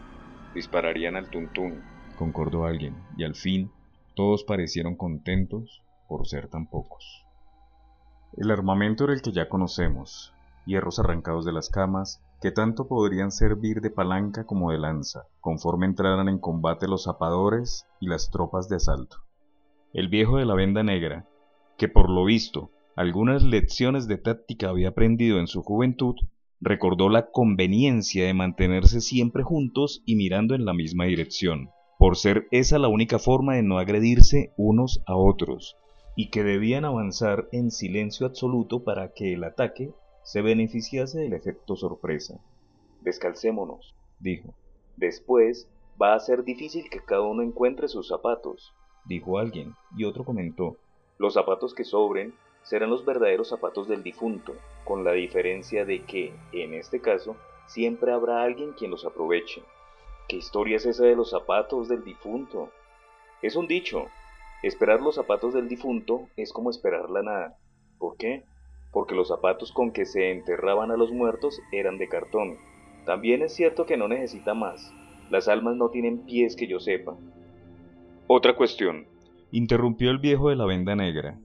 dispararían al tuntún, concordó alguien, y al fin todos parecieron contentos por ser tan pocos. El armamento era el que ya conocemos, hierros arrancados de las camas, que tanto podrían servir de palanca como de lanza, conforme entraran en combate los zapadores y las tropas de asalto. El viejo de la venda negra, que por lo visto algunas lecciones de táctica había aprendido en su juventud, recordó la conveniencia de mantenerse siempre juntos y mirando en la misma dirección, por ser esa la única forma de no agredirse unos a otros, y que debían avanzar en silencio absoluto para que el ataque se beneficiase del efecto sorpresa. Descalcémonos, dijo. Después va a ser difícil que cada uno encuentre sus zapatos, dijo alguien, y otro comentó. Los zapatos que sobren serán los verdaderos zapatos del difunto, con la diferencia de que, en este caso, siempre habrá alguien quien los aproveche. ¿Qué historia es esa de los zapatos del difunto? Es un dicho. Esperar los zapatos del difunto es como esperar la nada. ¿Por qué? Porque los zapatos con que se enterraban a los muertos eran de cartón. También es cierto que no necesita más. Las almas no tienen pies que yo sepa. Otra cuestión. Interrumpió el viejo de la venda negra,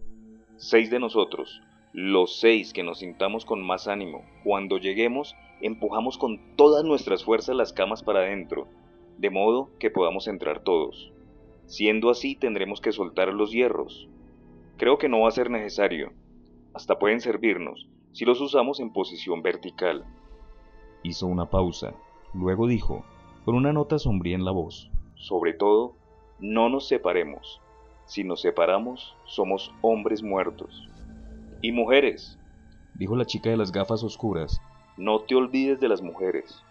seis de nosotros, los seis que nos sintamos con más ánimo, cuando lleguemos, empujamos con todas nuestras fuerzas las camas para adentro, de modo que podamos entrar todos. Siendo así, tendremos que soltar los hierros. Creo que no va a ser necesario. Hasta pueden servirnos, si los usamos en posición vertical. Hizo una pausa, luego dijo, con una nota sombría en la voz. Sobre todo, no nos separemos. Si nos separamos, somos hombres muertos. Y mujeres, dijo la chica de las gafas oscuras. No te olvides de las mujeres.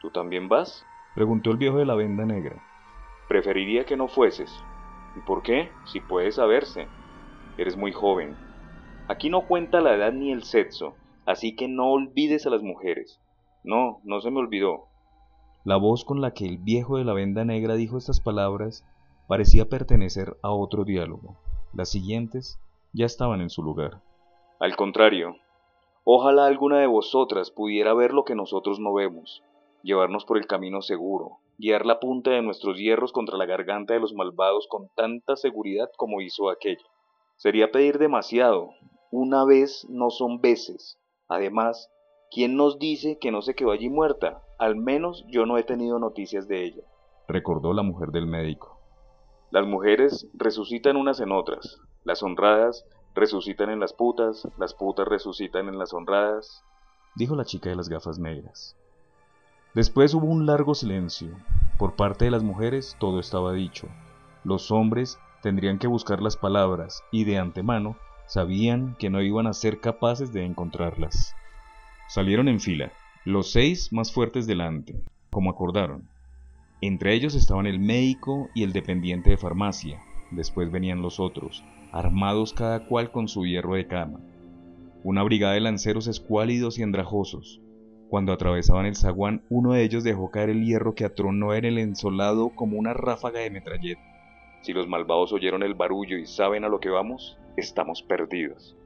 ¿Tú también vas? preguntó el viejo de la venda negra. Preferiría que no fueses. ¿Y por qué? Si puedes saberse. Eres muy joven. Aquí no cuenta la edad ni el sexo, así que no olvides a las mujeres. No, no se me olvidó. La voz con la que el viejo de la venda negra dijo estas palabras parecía pertenecer a otro diálogo. Las siguientes ya estaban en su lugar. Al contrario, ojalá alguna de vosotras pudiera ver lo que nosotros no vemos, llevarnos por el camino seguro, guiar la punta de nuestros hierros contra la garganta de los malvados con tanta seguridad como hizo aquella. Sería pedir demasiado. Una vez no son veces. Además, ¿quién nos dice que no se quedó allí muerta? Al menos yo no he tenido noticias de ella. Recordó la mujer del médico. Las mujeres resucitan unas en otras. Las honradas resucitan en las putas, las putas resucitan en las honradas. Dijo la chica de las gafas negras. Después hubo un largo silencio. Por parte de las mujeres todo estaba dicho. Los hombres tendrían que buscar las palabras y de antemano sabían que no iban a ser capaces de encontrarlas. Salieron en fila, los seis más fuertes delante, como acordaron. Entre ellos estaban el médico y el dependiente de farmacia. Después venían los otros, armados cada cual con su hierro de cama. Una brigada de lanceros escuálidos y andrajosos, cuando atravesaban el zaguán, uno de ellos dejó caer el hierro que atronó en el ensolado como una ráfaga de metralleta. Si los malvados oyeron el barullo y saben a lo que vamos, estamos perdidos.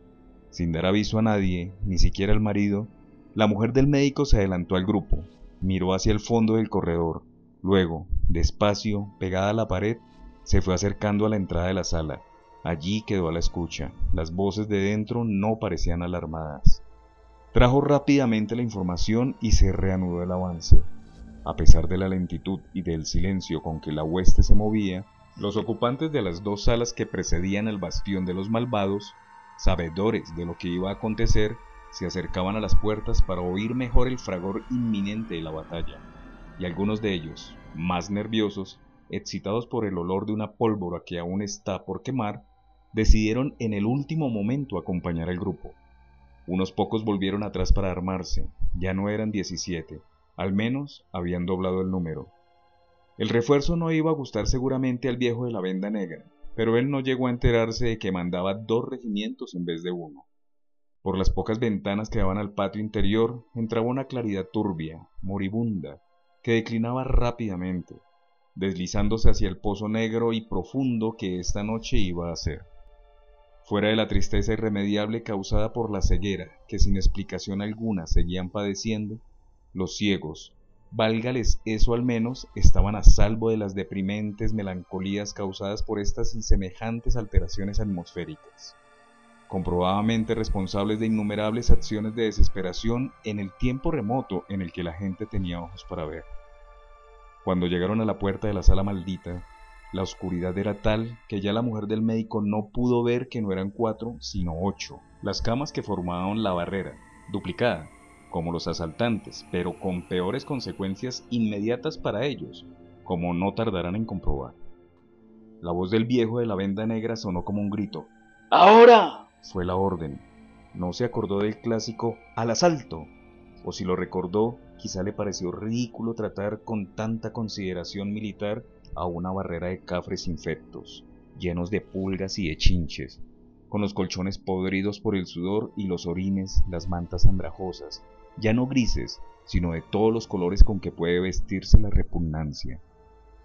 Sin dar aviso a nadie, ni siquiera al marido, la mujer del médico se adelantó al grupo, miró hacia el fondo del corredor, luego, despacio, pegada a la pared, se fue acercando a la entrada de la sala. Allí quedó a la escucha. Las voces de dentro no parecían alarmadas. Trajo rápidamente la información y se reanudó el avance. A pesar de la lentitud y del silencio con que la hueste se movía, los ocupantes de las dos salas que precedían el bastión de los malvados, sabedores de lo que iba a acontecer, se acercaban a las puertas para oír mejor el fragor inminente de la batalla, y algunos de ellos, más nerviosos, excitados por el olor de una pólvora que aún está por quemar, decidieron en el último momento acompañar al grupo. Unos pocos volvieron atrás para armarse, ya no eran 17, al menos habían doblado el número. El refuerzo no iba a gustar seguramente al viejo de la venda negra, pero él no llegó a enterarse de que mandaba dos regimientos en vez de uno. Por las pocas ventanas que daban al patio interior entraba una claridad turbia, moribunda, que declinaba rápidamente, deslizándose hacia el pozo negro y profundo que esta noche iba a ser. Fuera de la tristeza irremediable causada por la ceguera que sin explicación alguna seguían padeciendo, los ciegos, válgales eso al menos, estaban a salvo de las deprimentes melancolías causadas por estas y semejantes alteraciones atmosféricas, comprobadamente responsables de innumerables acciones de desesperación en el tiempo remoto en el que la gente tenía ojos para ver. Cuando llegaron a la puerta de la sala maldita, la oscuridad era tal que ya la mujer del médico no pudo ver que no eran cuatro, sino ocho, las camas que formaban la barrera, duplicada, como los asaltantes, pero con peores consecuencias inmediatas para ellos, como no tardarán en comprobar. La voz del viejo de la venda negra sonó como un grito. ¡Ahora! Fue la orden. No se acordó del clásico al asalto, o si lo recordó, quizá le pareció ridículo tratar con tanta consideración militar a una barrera de cafres infectos, llenos de pulgas y de chinches, con los colchones podridos por el sudor y los orines, las mantas andrajosas, ya no grises, sino de todos los colores con que puede vestirse la repugnancia.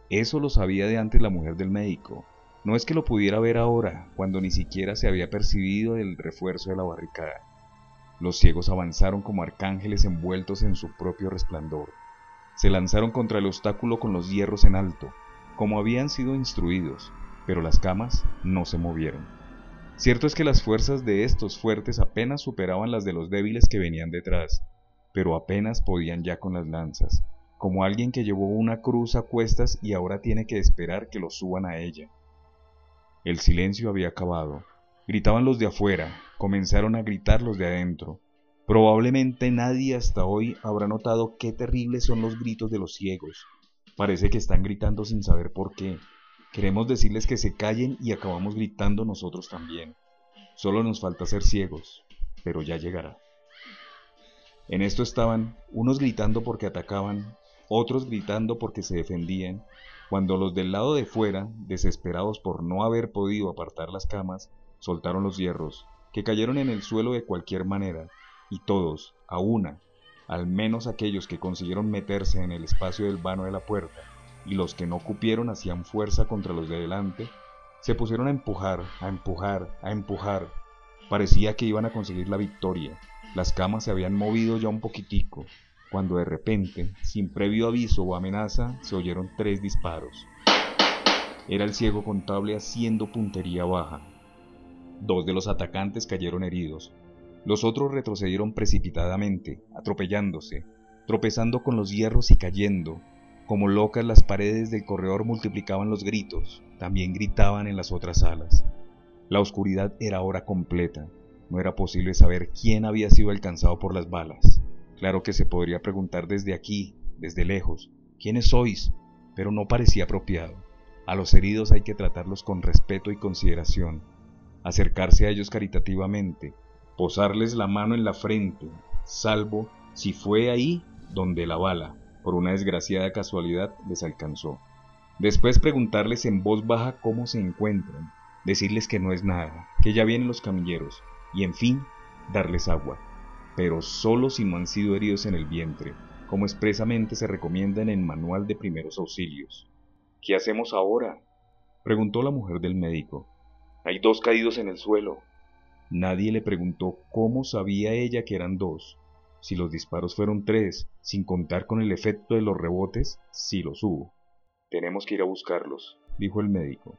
Eso lo sabía de antes la mujer del médico. No es que lo pudiera ver ahora, cuando ni siquiera se había percibido el refuerzo de la barricada. Los ciegos avanzaron como arcángeles envueltos en su propio resplandor. Se lanzaron contra el obstáculo con los hierros en alto, como habían sido instruidos, pero las camas no se movieron. Cierto es que las fuerzas de estos fuertes apenas superaban las de los débiles que venían detrás, pero apenas podían ya con las lanzas, como alguien que llevó una cruz a cuestas y ahora tiene que esperar que lo suban a ella. El silencio había acabado. Gritaban los de afuera, comenzaron a gritar los de adentro. Probablemente nadie hasta hoy habrá notado qué terribles son los gritos de los ciegos. Parece que están gritando sin saber por qué. Queremos decirles que se callen y acabamos gritando nosotros también. Solo nos falta ser ciegos, pero ya llegará. En esto estaban unos gritando porque atacaban, otros gritando porque se defendían, cuando los del lado de fuera, desesperados por no haber podido apartar las camas, soltaron los hierros, que cayeron en el suelo de cualquier manera, y todos, a una, al menos aquellos que consiguieron meterse en el espacio del vano de la puerta, y los que no cupieron hacían fuerza contra los de delante, se pusieron a empujar, a empujar, a empujar. Parecía que iban a conseguir la victoria. Las camas se habían movido ya un poquitico, cuando de repente, sin previo aviso o amenaza, se oyeron tres disparos. Era el ciego contable haciendo puntería baja. Dos de los atacantes cayeron heridos. Los otros retrocedieron precipitadamente, atropellándose, tropezando con los hierros y cayendo. Como locas las paredes del corredor multiplicaban los gritos, también gritaban en las otras salas. La oscuridad era ahora completa. No era posible saber quién había sido alcanzado por las balas. Claro que se podría preguntar desde aquí, desde lejos, ¿quiénes sois? Pero no parecía apropiado. A los heridos hay que tratarlos con respeto y consideración, acercarse a ellos caritativamente, posarles la mano en la frente, salvo si fue ahí donde la bala, por una desgraciada casualidad, les alcanzó. Después preguntarles en voz baja cómo se encuentran, decirles que no es nada, que ya vienen los camilleros, y en fin, darles agua pero solo si no han sido heridos en el vientre, como expresamente se recomienda en el Manual de Primeros Auxilios. ¿Qué hacemos ahora? preguntó la mujer del médico. Hay dos caídos en el suelo. Nadie le preguntó cómo sabía ella que eran dos. Si los disparos fueron tres, sin contar con el efecto de los rebotes, sí los hubo. Tenemos que ir a buscarlos, dijo el médico.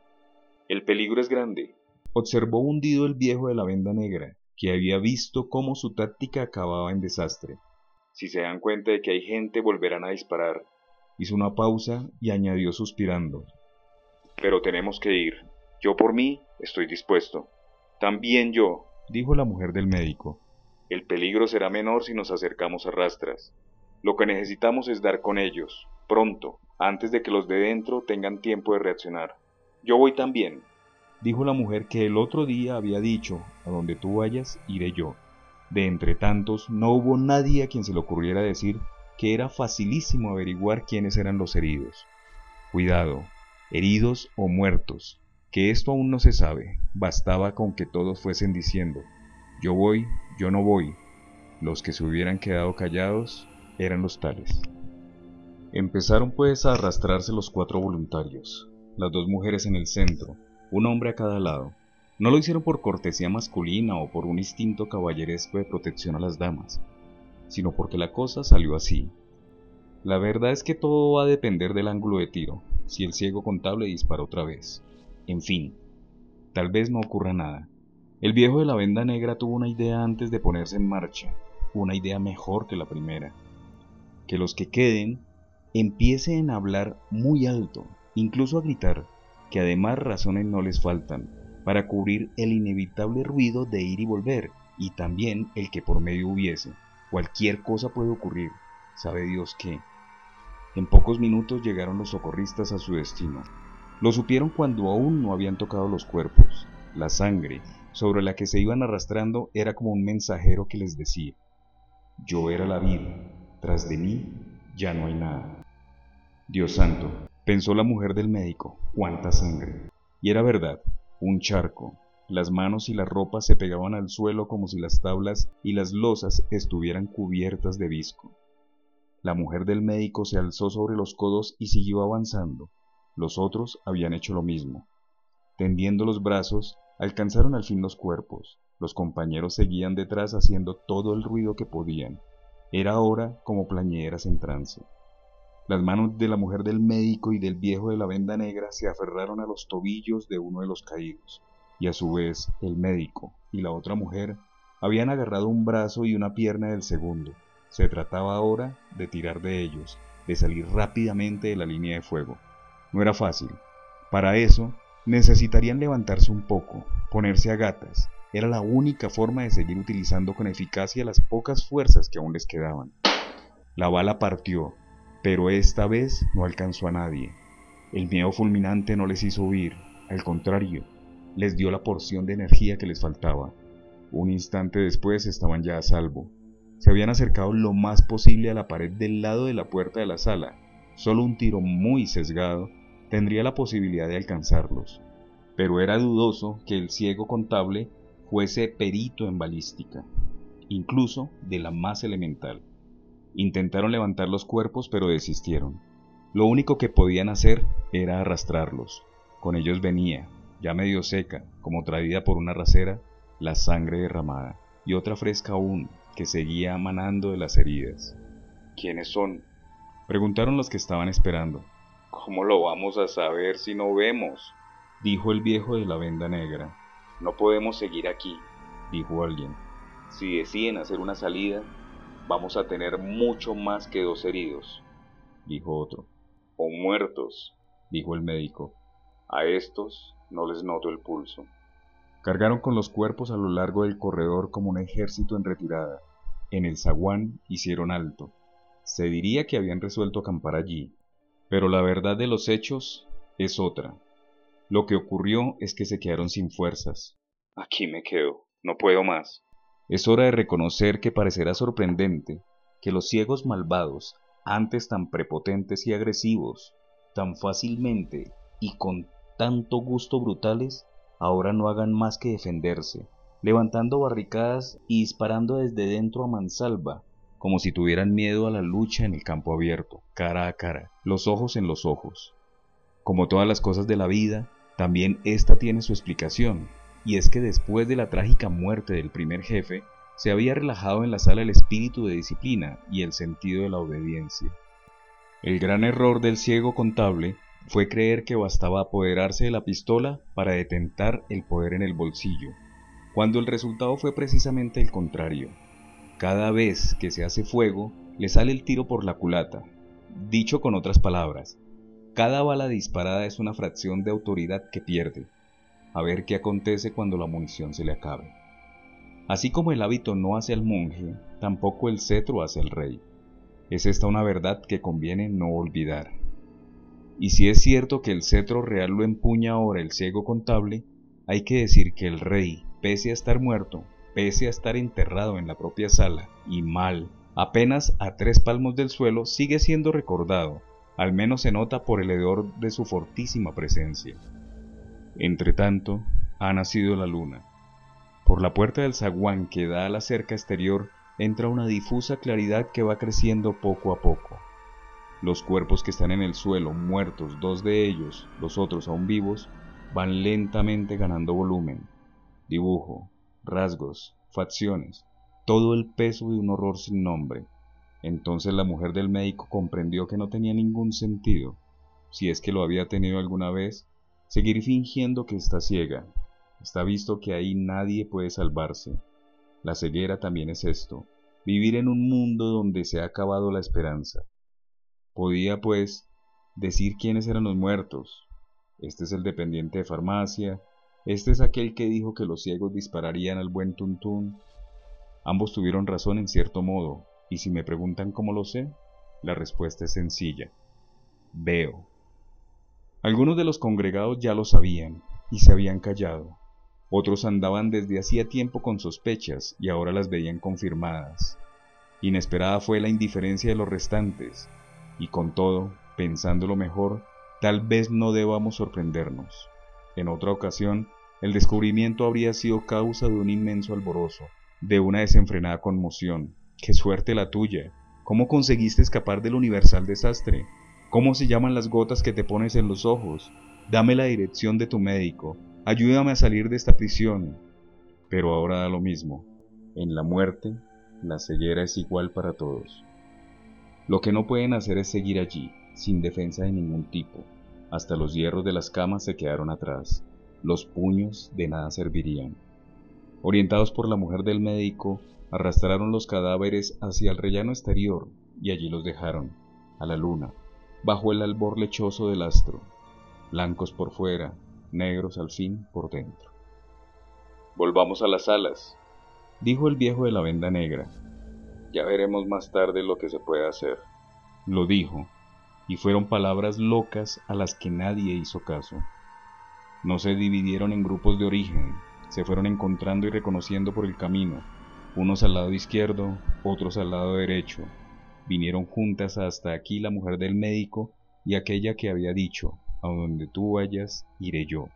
El peligro es grande. Observó hundido el viejo de la venda negra, que había visto cómo su táctica acababa en desastre. Si se dan cuenta de que hay gente, volverán a disparar. Hizo una pausa y añadió suspirando. Pero tenemos que ir. Yo por mí estoy dispuesto. También yo, dijo la mujer del médico. El peligro será menor si nos acercamos a rastras. Lo que necesitamos es dar con ellos, pronto, antes de que los de dentro tengan tiempo de reaccionar. Yo voy también, dijo la mujer que el otro día había dicho, a donde tú vayas, iré yo. De entre tantos, no hubo nadie a quien se le ocurriera decir que era facilísimo averiguar quiénes eran los heridos. Cuidado, heridos o muertos, que esto aún no se sabe, bastaba con que todos fuesen diciendo, yo voy, yo no voy. Los que se hubieran quedado callados eran los tales. Empezaron pues a arrastrarse los cuatro voluntarios, las dos mujeres en el centro, un hombre a cada lado. No lo hicieron por cortesía masculina o por un instinto caballeresco de protección a las damas, sino porque la cosa salió así. La verdad es que todo va a depender del ángulo de tiro, si el ciego contable dispara otra vez. En fin, tal vez no ocurra nada. El viejo de la venda negra tuvo una idea antes de ponerse en marcha, una idea mejor que la primera. Que los que queden empiecen a hablar muy alto, incluso a gritar, que además razones no les faltan, para cubrir el inevitable ruido de ir y volver, y también el que por medio hubiese. Cualquier cosa puede ocurrir, sabe Dios qué. En pocos minutos llegaron los socorristas a su destino. Lo supieron cuando aún no habían tocado los cuerpos. La sangre, sobre la que se iban arrastrando, era como un mensajero que les decía, yo era la vida, tras de mí ya no hay nada. Dios santo, Pensó la mujer del médico, cuánta sangre. Y era verdad, un charco. Las manos y la ropa se pegaban al suelo como si las tablas y las losas estuvieran cubiertas de visco. La mujer del médico se alzó sobre los codos y siguió avanzando. Los otros habían hecho lo mismo. Tendiendo los brazos, alcanzaron al fin los cuerpos. Los compañeros seguían detrás haciendo todo el ruido que podían. Era ahora como plañeras en trance. Las manos de la mujer del médico y del viejo de la venda negra se aferraron a los tobillos de uno de los caídos, y a su vez el médico y la otra mujer habían agarrado un brazo y una pierna del segundo. Se trataba ahora de tirar de ellos, de salir rápidamente de la línea de fuego. No era fácil. Para eso necesitarían levantarse un poco, ponerse a gatas, era la única forma de seguir utilizando con eficacia las pocas fuerzas que aún les quedaban. La bala partió, pero esta vez no alcanzó a nadie. El miedo fulminante no les hizo huir, al contrario, les dio la porción de energía que les faltaba. Un instante después estaban ya a salvo. Se habían acercado lo más posible a la pared del lado de la puerta de la sala. Solo un tiro muy sesgado tendría la posibilidad de alcanzarlos. Pero era dudoso que el ciego contable fuese perito en balística, incluso de la más elemental. Intentaron levantar los cuerpos pero desistieron. Lo único que podían hacer era arrastrarlos. Con ellos venía, ya medio seca, como traída por una racera, la sangre derramada, y otra fresca aún, que seguía manando de las heridas. ¿Quiénes son? Preguntaron los que estaban esperando. ¿Cómo lo vamos a saber si no vemos? Dijo el viejo de la venda negra. No podemos seguir aquí, dijo alguien. Si deciden hacer una salida, vamos a tener mucho más que dos heridos, dijo otro. O muertos, dijo el médico. A estos no les noto el pulso. Cargaron con los cuerpos a lo largo del corredor como un ejército en retirada. En el zaguán hicieron alto. Se diría que habían resuelto acampar allí, pero la verdad de los hechos es otra. Lo que ocurrió es que se quedaron sin fuerzas. Aquí me quedo, no puedo más. Es hora de reconocer que parecerá sorprendente que los ciegos malvados, antes tan prepotentes y agresivos, tan fácilmente y con tanto gusto brutales, ahora no hagan más que defenderse, levantando barricadas y disparando desde dentro a mansalva, como si tuvieran miedo a la lucha en el campo abierto, cara a cara, los ojos en los ojos. Como todas las cosas de la vida, también esta tiene su explicación, y es que después de la trágica muerte del primer jefe, se había relajado en la sala el espíritu de disciplina y el sentido de la obediencia. El gran error del ciego contable fue creer que bastaba apoderarse de la pistola para detentar el poder en el bolsillo, cuando el resultado fue precisamente el contrario. Cada vez que se hace fuego, le sale el tiro por la culata. Dicho con otras palabras, cada bala disparada es una fracción de autoridad que pierde. A ver qué acontece cuando la munición se le acabe. Así como el hábito no hace al monje, tampoco el cetro hace al rey. Es esta una verdad que conviene no olvidar. Y si es cierto que el cetro real lo empuña ahora el ciego contable, hay que decir que el rey, pese a estar muerto, pese a estar enterrado en la propia sala, y mal, apenas a tres palmos del suelo, sigue siendo recordado, al menos se nota por el hedor de su fortísima presencia. Entretanto, ha nacido la luna. Por la puerta del zaguán que da a la cerca exterior entra una difusa claridad que va creciendo poco a poco. Los cuerpos que están en el suelo, muertos, dos de ellos, los otros aún vivos, van lentamente ganando volumen, dibujo, rasgos, facciones, todo el peso de un horror sin nombre. Entonces la mujer del médico comprendió que no tenía ningún sentido, si es que lo había tenido alguna vez, seguir fingiendo que está ciega. Está visto que ahí nadie puede salvarse. La ceguera también es esto, vivir en un mundo donde se ha acabado la esperanza. Podía, pues, decir quiénes eran los muertos. Este es el dependiente de farmacia, este es aquel que dijo que los ciegos dispararían al buen tuntún. Ambos tuvieron razón en cierto modo, y si me preguntan cómo lo sé, la respuesta es sencilla. Veo. Algunos de los congregados ya lo sabían, y se habían callado. Otros andaban desde hacía tiempo con sospechas y ahora las veían confirmadas. Inesperada fue la indiferencia de los restantes, y con todo, pensando lo mejor, tal vez no debamos sorprendernos. En otra ocasión, el descubrimiento habría sido causa de un inmenso alborozo, de una desenfrenada conmoción. ¡Qué suerte la tuya! ¿Cómo conseguiste escapar del universal desastre? ¿Cómo se llaman las gotas que te pones en los ojos? Dame la dirección de tu médico. Ayúdame a salir de esta prisión. Pero ahora da lo mismo. En la muerte, la ceguera es igual para todos. Lo que no pueden hacer es seguir allí, sin defensa de ningún tipo. Hasta los hierros de las camas se quedaron atrás. Los puños de nada servirían. Orientados por la mujer del médico, arrastraron los cadáveres hacia el rellano exterior y allí los dejaron, a la luna, bajo el albor lechoso del astro, blancos por fuera, negros al fin por dentro. Volvamos a las salas, dijo el viejo de la venda negra. Ya veremos más tarde lo que se puede hacer. Lo dijo, y fueron palabras locas a las que nadie hizo caso. No se dividieron en grupos de origen, se fueron encontrando y reconociendo por el camino, unos al lado izquierdo, otros al lado derecho. Vinieron juntas hasta aquí la mujer del médico y aquella que había dicho, a donde tú vayas, iré yo.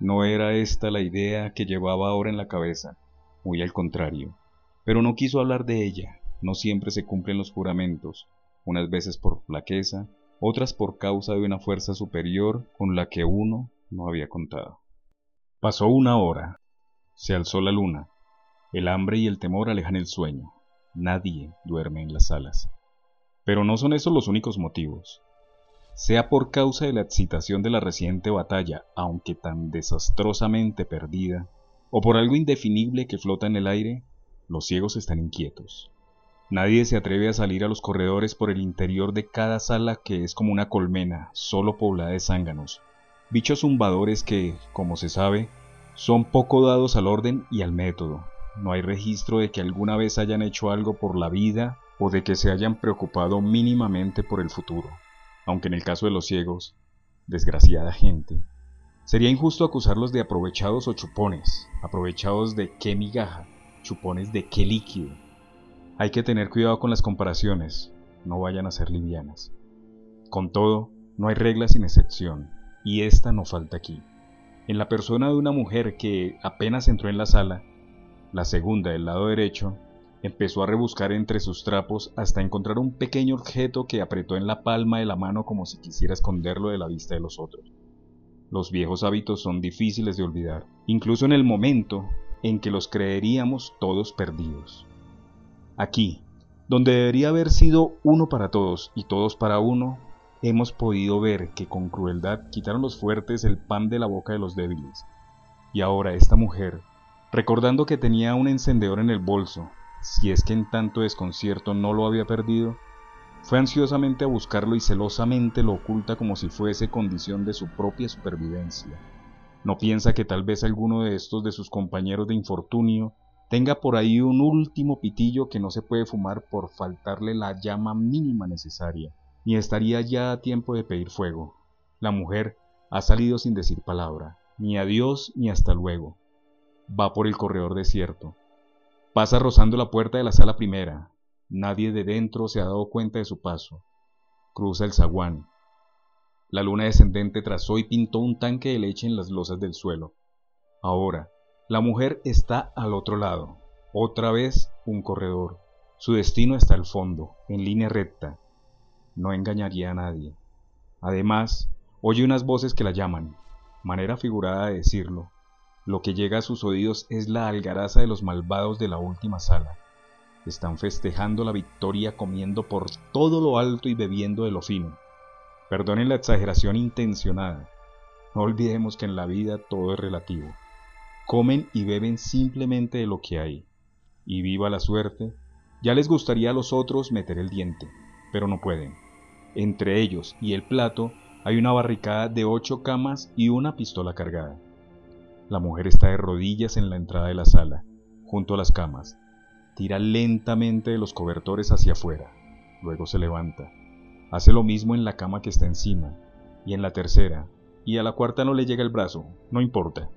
No era esta la idea que llevaba ahora en la cabeza, muy al contrario, pero no quiso hablar de ella, no siempre se cumplen los juramentos, unas veces por flaqueza, otras por causa de una fuerza superior con la que uno no había contado. Pasó una hora, se alzó la luna, el hambre y el temor alejan el sueño, nadie duerme en las salas. Pero no son esos los únicos motivos. Sea por causa de la excitación de la reciente batalla, aunque tan desastrosamente perdida, o por algo indefinible que flota en el aire, los ciegos están inquietos. Nadie se atreve a salir a los corredores por el interior de cada sala que es como una colmena, solo poblada de zánganos, bichos zumbadores que, como se sabe, son poco dados al orden y al método. No hay registro de que alguna vez hayan hecho algo por la vida o de que se hayan preocupado mínimamente por el futuro, aunque en el caso de los ciegos, desgraciada gente, sería injusto acusarlos de aprovechados o chupones, aprovechados de qué migaja, chupones de qué líquido, hay que tener cuidado con las comparaciones, no vayan a ser livianas. Con todo, no hay regla sin excepción, y esta no falta aquí. En la persona de una mujer que apenas entró en la sala, la segunda del lado derecho, empezó a rebuscar entre sus trapos hasta encontrar un pequeño objeto que apretó en la palma de la mano como si quisiera esconderlo de la vista de los otros. Los viejos hábitos son difíciles de olvidar, incluso en el momento en que los creeríamos todos perdidos. Aquí, donde debería haber sido uno para todos y todos para uno, hemos podido ver que con crueldad quitaron los fuertes el pan de la boca de los débiles. Y ahora esta mujer, recordando que tenía un encendedor en el bolso, si es que en tanto desconcierto no lo había perdido, fue ansiosamente a buscarlo y celosamente lo oculta como si fuese condición de su propia supervivencia. No piensa que tal vez alguno de estos de sus compañeros de infortunio tenga por ahí un último pitillo que no se puede fumar por faltarle la llama mínima necesaria, ni estaría ya a tiempo de pedir fuego. La mujer ha salido sin decir palabra, ni adiós ni hasta luego. Va por el corredor desierto. Pasa rozando la puerta de la sala primera. Nadie de dentro se ha dado cuenta de su paso. Cruza el zaguán. La luna descendente trazó y pintó un tanque de leche en las losas del suelo. Ahora, la mujer está al otro lado. Otra vez un corredor. Su destino está al fondo, en línea recta. No engañaría a nadie. Además, oye unas voces que la llaman. Manera figurada de decirlo. Lo que llega a sus oídos es la algaraza de los malvados de la última sala. Están festejando la victoria comiendo por todo lo alto y bebiendo de lo fino. Perdonen la exageración intencionada. No olvidemos que en la vida todo es relativo. Comen y beben simplemente de lo que hay. Y viva la suerte, ya les gustaría a los otros meter el diente, pero no pueden. Entre ellos y el plato hay una barricada de ocho camas y una pistola cargada. La mujer está de rodillas en la entrada de la sala, junto a las camas. Tira lentamente de los cobertores hacia afuera. Luego se levanta. Hace lo mismo en la cama que está encima, y en la tercera, y a la cuarta no le llega el brazo, no importa.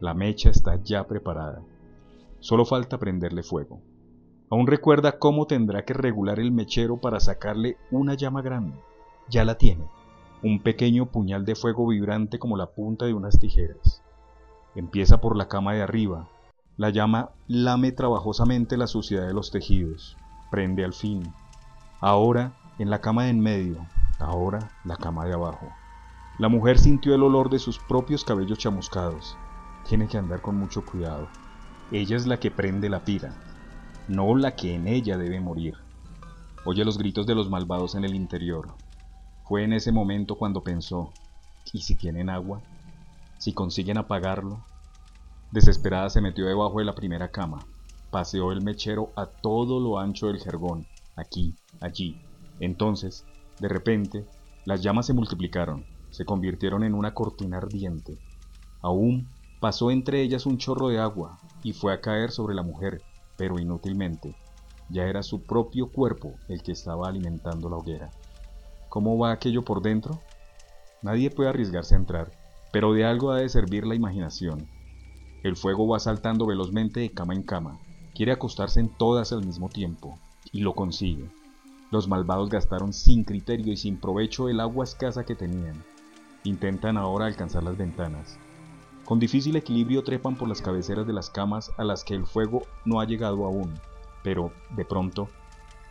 La mecha está ya preparada. Solo falta prenderle fuego. Aún recuerda cómo tendrá que regular el mechero para sacarle una llama grande. Ya la tiene. Un pequeño puñal de fuego vibrante como la punta de unas tijeras. Empieza por la cama de arriba. La llama lame trabajosamente la suciedad de los tejidos. Prende al fin. Ahora en la cama de en medio. Ahora la cama de abajo. La mujer sintió el olor de sus propios cabellos chamuscados tiene que andar con mucho cuidado. Ella es la que prende la pira, no la que en ella debe morir. Oye los gritos de los malvados en el interior. Fue en ese momento cuando pensó, ¿y si tienen agua? ¿Si consiguen apagarlo? Desesperada se metió debajo de la primera cama, paseó el mechero a todo lo ancho del jergón, aquí, allí. Entonces, de repente, las llamas se multiplicaron, se convirtieron en una cortina ardiente. Aún pasó entre ellas un chorro de agua y fue a caer sobre la mujer, pero inútilmente. Ya era su propio cuerpo el que estaba alimentando la hoguera. ¿Cómo va aquello por dentro? Nadie puede arriesgarse a entrar, pero de algo ha de servir la imaginación. El fuego va saltando velozmente de cama en cama, quiere acostarse en todas al mismo tiempo, y lo consigue. Los malvados gastaron sin criterio y sin provecho el agua escasa que tenían. Intentan ahora alcanzar las ventanas. Con difícil equilibrio trepan por las cabeceras de las camas a las que el fuego no ha llegado aún. Pero, de pronto,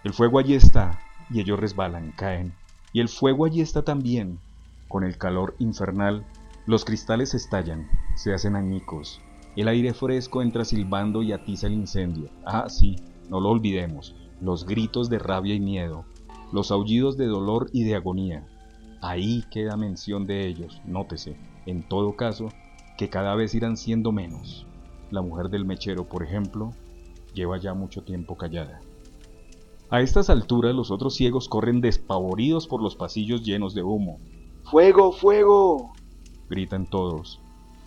el fuego allí está, y ellos resbalan, caen. Y el fuego allí está también. Con el calor infernal, los cristales estallan, se hacen añicos. El aire fresco entra silbando y atiza el incendio. Ah, sí, no lo olvidemos los gritos de rabia y miedo, los aullidos de dolor y de agonía. Ahí queda mención de ellos, nótese, en todo caso, que cada vez irán siendo menos. La mujer del mechero, por ejemplo, lleva ya mucho tiempo callada. A estas alturas los otros ciegos corren despavoridos por los pasillos llenos de humo. ¡Fuego, fuego! Gritan todos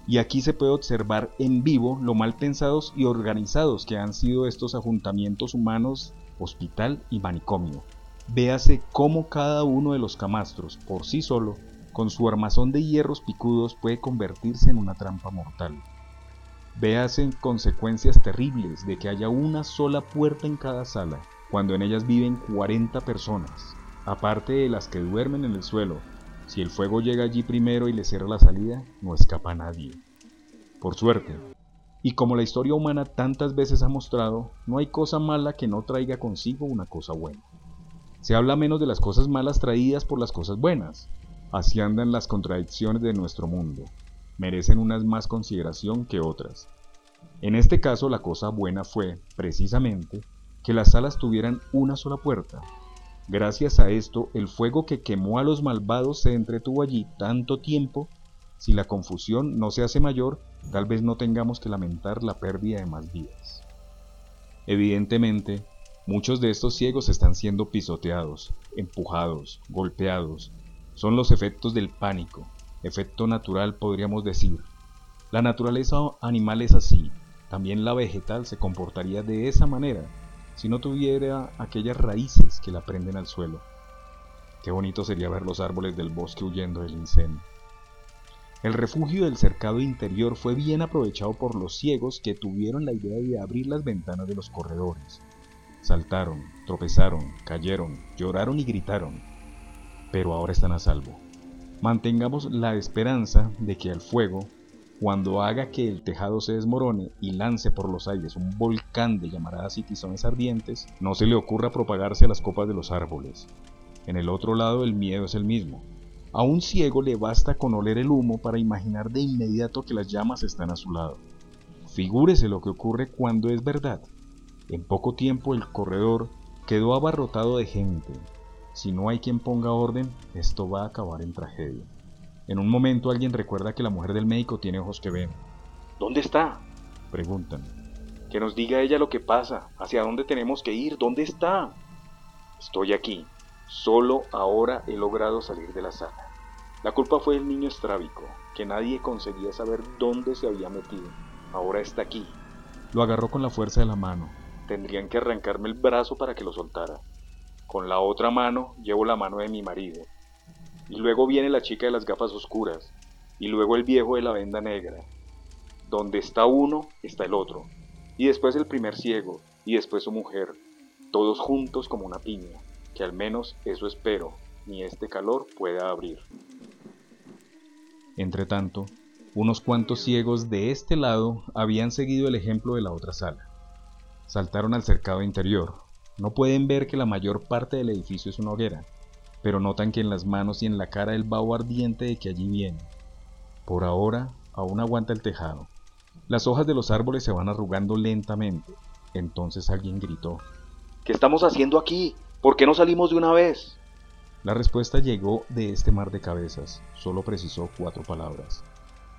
y aquí se puede observar en vivo lo mal pensados y organizados que han sido estos ajuntamientos humanos, hospital y manicomio. Véase cómo cada uno de los camastros, por sí solo, con su armazón de hierros picudos puede convertirse en una trampa mortal. Véase consecuencias terribles de que haya una sola puerta en cada sala, cuando en ellas viven 40 personas, aparte de las que duermen en el suelo si el fuego llega allí primero y le cierra la salida, no escapa nadie. Por suerte. Y como la historia humana tantas veces ha mostrado, no hay cosa mala que no traiga consigo una cosa buena. Se habla menos de las cosas malas traídas por las cosas buenas. Así andan las contradicciones de nuestro mundo. Merecen unas más consideración que otras. En este caso la cosa buena fue, precisamente, que las salas tuvieran una sola puerta, Gracias a esto, el fuego que quemó a los malvados se entretuvo allí tanto tiempo. Si la confusión no se hace mayor, tal vez no tengamos que lamentar la pérdida de más vidas. Evidentemente, muchos de estos ciegos están siendo pisoteados, empujados, golpeados. Son los efectos del pánico, efecto natural podríamos decir. La naturaleza animal es así, también la vegetal se comportaría de esa manera si no tuviera aquellas raíces que la prenden al suelo. Qué bonito sería ver los árboles del bosque huyendo del incendio. El refugio del cercado interior fue bien aprovechado por los ciegos que tuvieron la idea de abrir las ventanas de los corredores. Saltaron, tropezaron, cayeron, lloraron y gritaron, pero ahora están a salvo. Mantengamos la esperanza de que al fuego cuando haga que el tejado se desmorone y lance por los aires un volcán de llamaradas y tizones ardientes, no se le ocurra propagarse a las copas de los árboles. En el otro lado el miedo es el mismo. A un ciego le basta con oler el humo para imaginar de inmediato que las llamas están a su lado. Figúrese lo que ocurre cuando es verdad. En poco tiempo el corredor quedó abarrotado de gente. Si no hay quien ponga orden, esto va a acabar en tragedia. En un momento alguien recuerda que la mujer del médico tiene ojos que ven. ¿Dónde está? Preguntan. Que nos diga ella lo que pasa, hacia dónde tenemos que ir, dónde está. Estoy aquí. Solo ahora he logrado salir de la sala. La culpa fue el niño estrábico, que nadie conseguía saber dónde se había metido. Ahora está aquí. Lo agarró con la fuerza de la mano. Tendrían que arrancarme el brazo para que lo soltara. Con la otra mano llevo la mano de mi marido, y luego viene la chica de las gafas oscuras, y luego el viejo de la venda negra. Donde está uno, está el otro, y después el primer ciego, y después su mujer, todos juntos como una piña, que al menos eso espero, ni este calor pueda abrir. Entretanto, unos cuantos ciegos de este lado habían seguido el ejemplo de la otra sala. Saltaron al cercado interior. No pueden ver que la mayor parte del edificio es una hoguera, pero notan que en las manos y en la cara el vaho ardiente de que allí viene. Por ahora, aún aguanta el tejado. Las hojas de los árboles se van arrugando lentamente. Entonces alguien gritó. ¿Qué estamos haciendo aquí? ¿Por qué no salimos de una vez? La respuesta llegó de este mar de cabezas. Solo precisó cuatro palabras.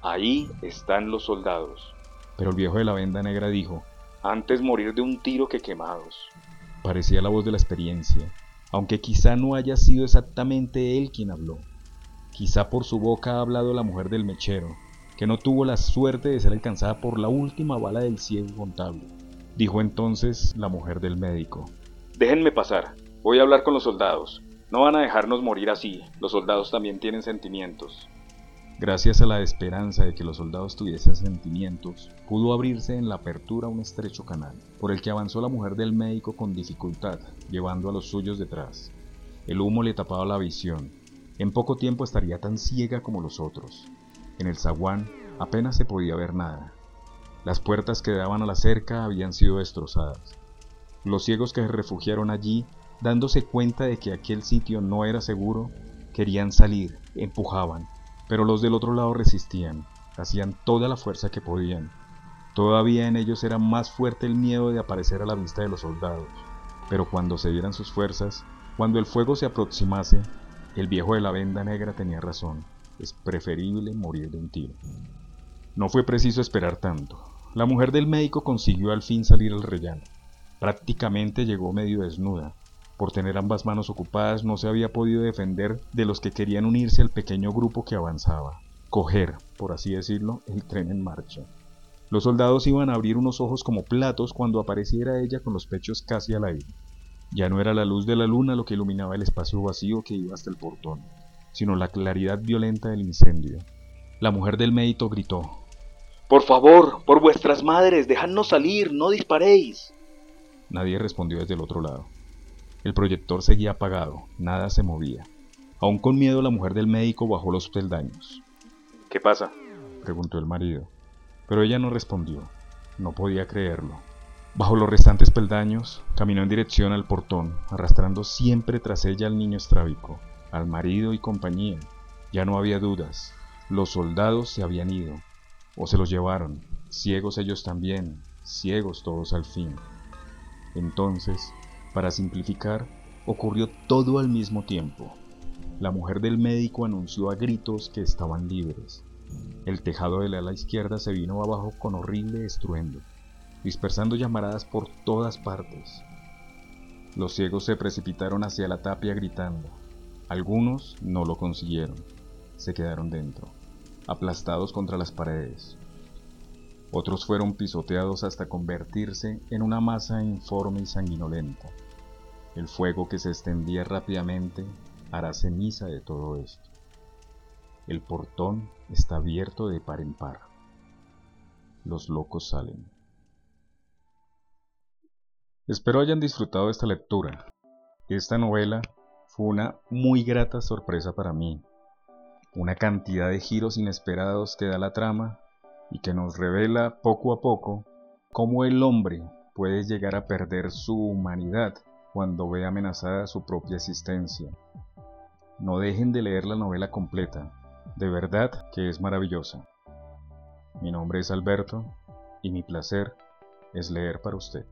Ahí están los soldados. Pero el viejo de la venda negra dijo. Antes morir de un tiro que quemados. Parecía la voz de la experiencia, aunque quizá no haya sido exactamente él quien habló. Quizá por su boca ha hablado la mujer del mechero, que no tuvo la suerte de ser alcanzada por la última bala del ciego contable. Dijo entonces la mujer del médico. Déjenme pasar, voy a hablar con los soldados. No van a dejarnos morir así, los soldados también tienen sentimientos. Gracias a la esperanza de que los soldados tuviesen sentimientos, pudo abrirse en la apertura un estrecho canal, por el que avanzó la mujer del médico con dificultad, llevando a los suyos detrás. El humo le tapaba la visión. En poco tiempo estaría tan ciega como los otros. En el zaguán apenas se podía ver nada. Las puertas que daban a la cerca habían sido destrozadas. Los ciegos que se refugiaron allí, dándose cuenta de que aquel sitio no era seguro, querían salir, empujaban, pero los del otro lado resistían, hacían toda la fuerza que podían. Todavía en ellos era más fuerte el miedo de aparecer a la vista de los soldados, pero cuando se dieran sus fuerzas, cuando el fuego se aproximase, el viejo de la venda negra tenía razón, es preferible morir de un tiro. No fue preciso esperar tanto. La mujer del médico consiguió al fin salir al rellano. Prácticamente llegó medio desnuda, por tener ambas manos ocupadas no se había podido defender de los que querían unirse al pequeño grupo que avanzaba, coger, por así decirlo, el tren en marcha. Los soldados iban a abrir unos ojos como platos cuando apareciera ella con los pechos casi al aire. Ya no era la luz de la luna lo que iluminaba el espacio vacío que iba hasta el portón, sino la claridad violenta del incendio. La mujer del médico gritó. Por favor, por vuestras madres, dejadnos salir, no disparéis. Nadie respondió desde el otro lado. El proyector seguía apagado, nada se movía. Aún con miedo la mujer del médico bajó los peldaños. ¿Qué pasa? preguntó el marido. Pero ella no respondió. No podía creerlo. Bajo los restantes peldaños, caminó en dirección al portón, arrastrando siempre tras ella al niño estrábico, al marido y compañía. Ya no había dudas. Los soldados se habían ido, o se los llevaron, ciegos ellos también, ciegos todos al fin. Entonces, para simplificar, ocurrió todo al mismo tiempo. La mujer del médico anunció a gritos que estaban libres. El tejado del ala izquierda se vino abajo con horrible estruendo, dispersando llamaradas por todas partes. Los ciegos se precipitaron hacia la tapia gritando. Algunos no lo consiguieron, se quedaron dentro, aplastados contra las paredes. Otros fueron pisoteados hasta convertirse en una masa informe y sanguinolenta. El fuego que se extendía rápidamente hará ceniza de todo esto. El portón está abierto de par en par. Los locos salen. Espero hayan disfrutado esta lectura. Esta novela fue una muy grata sorpresa para mí. Una cantidad de giros inesperados que da la trama y que nos revela poco a poco cómo el hombre puede llegar a perder su humanidad cuando ve amenazada su propia existencia. No dejen de leer la novela completa, de verdad que es maravillosa. Mi nombre es Alberto y mi placer es leer para usted.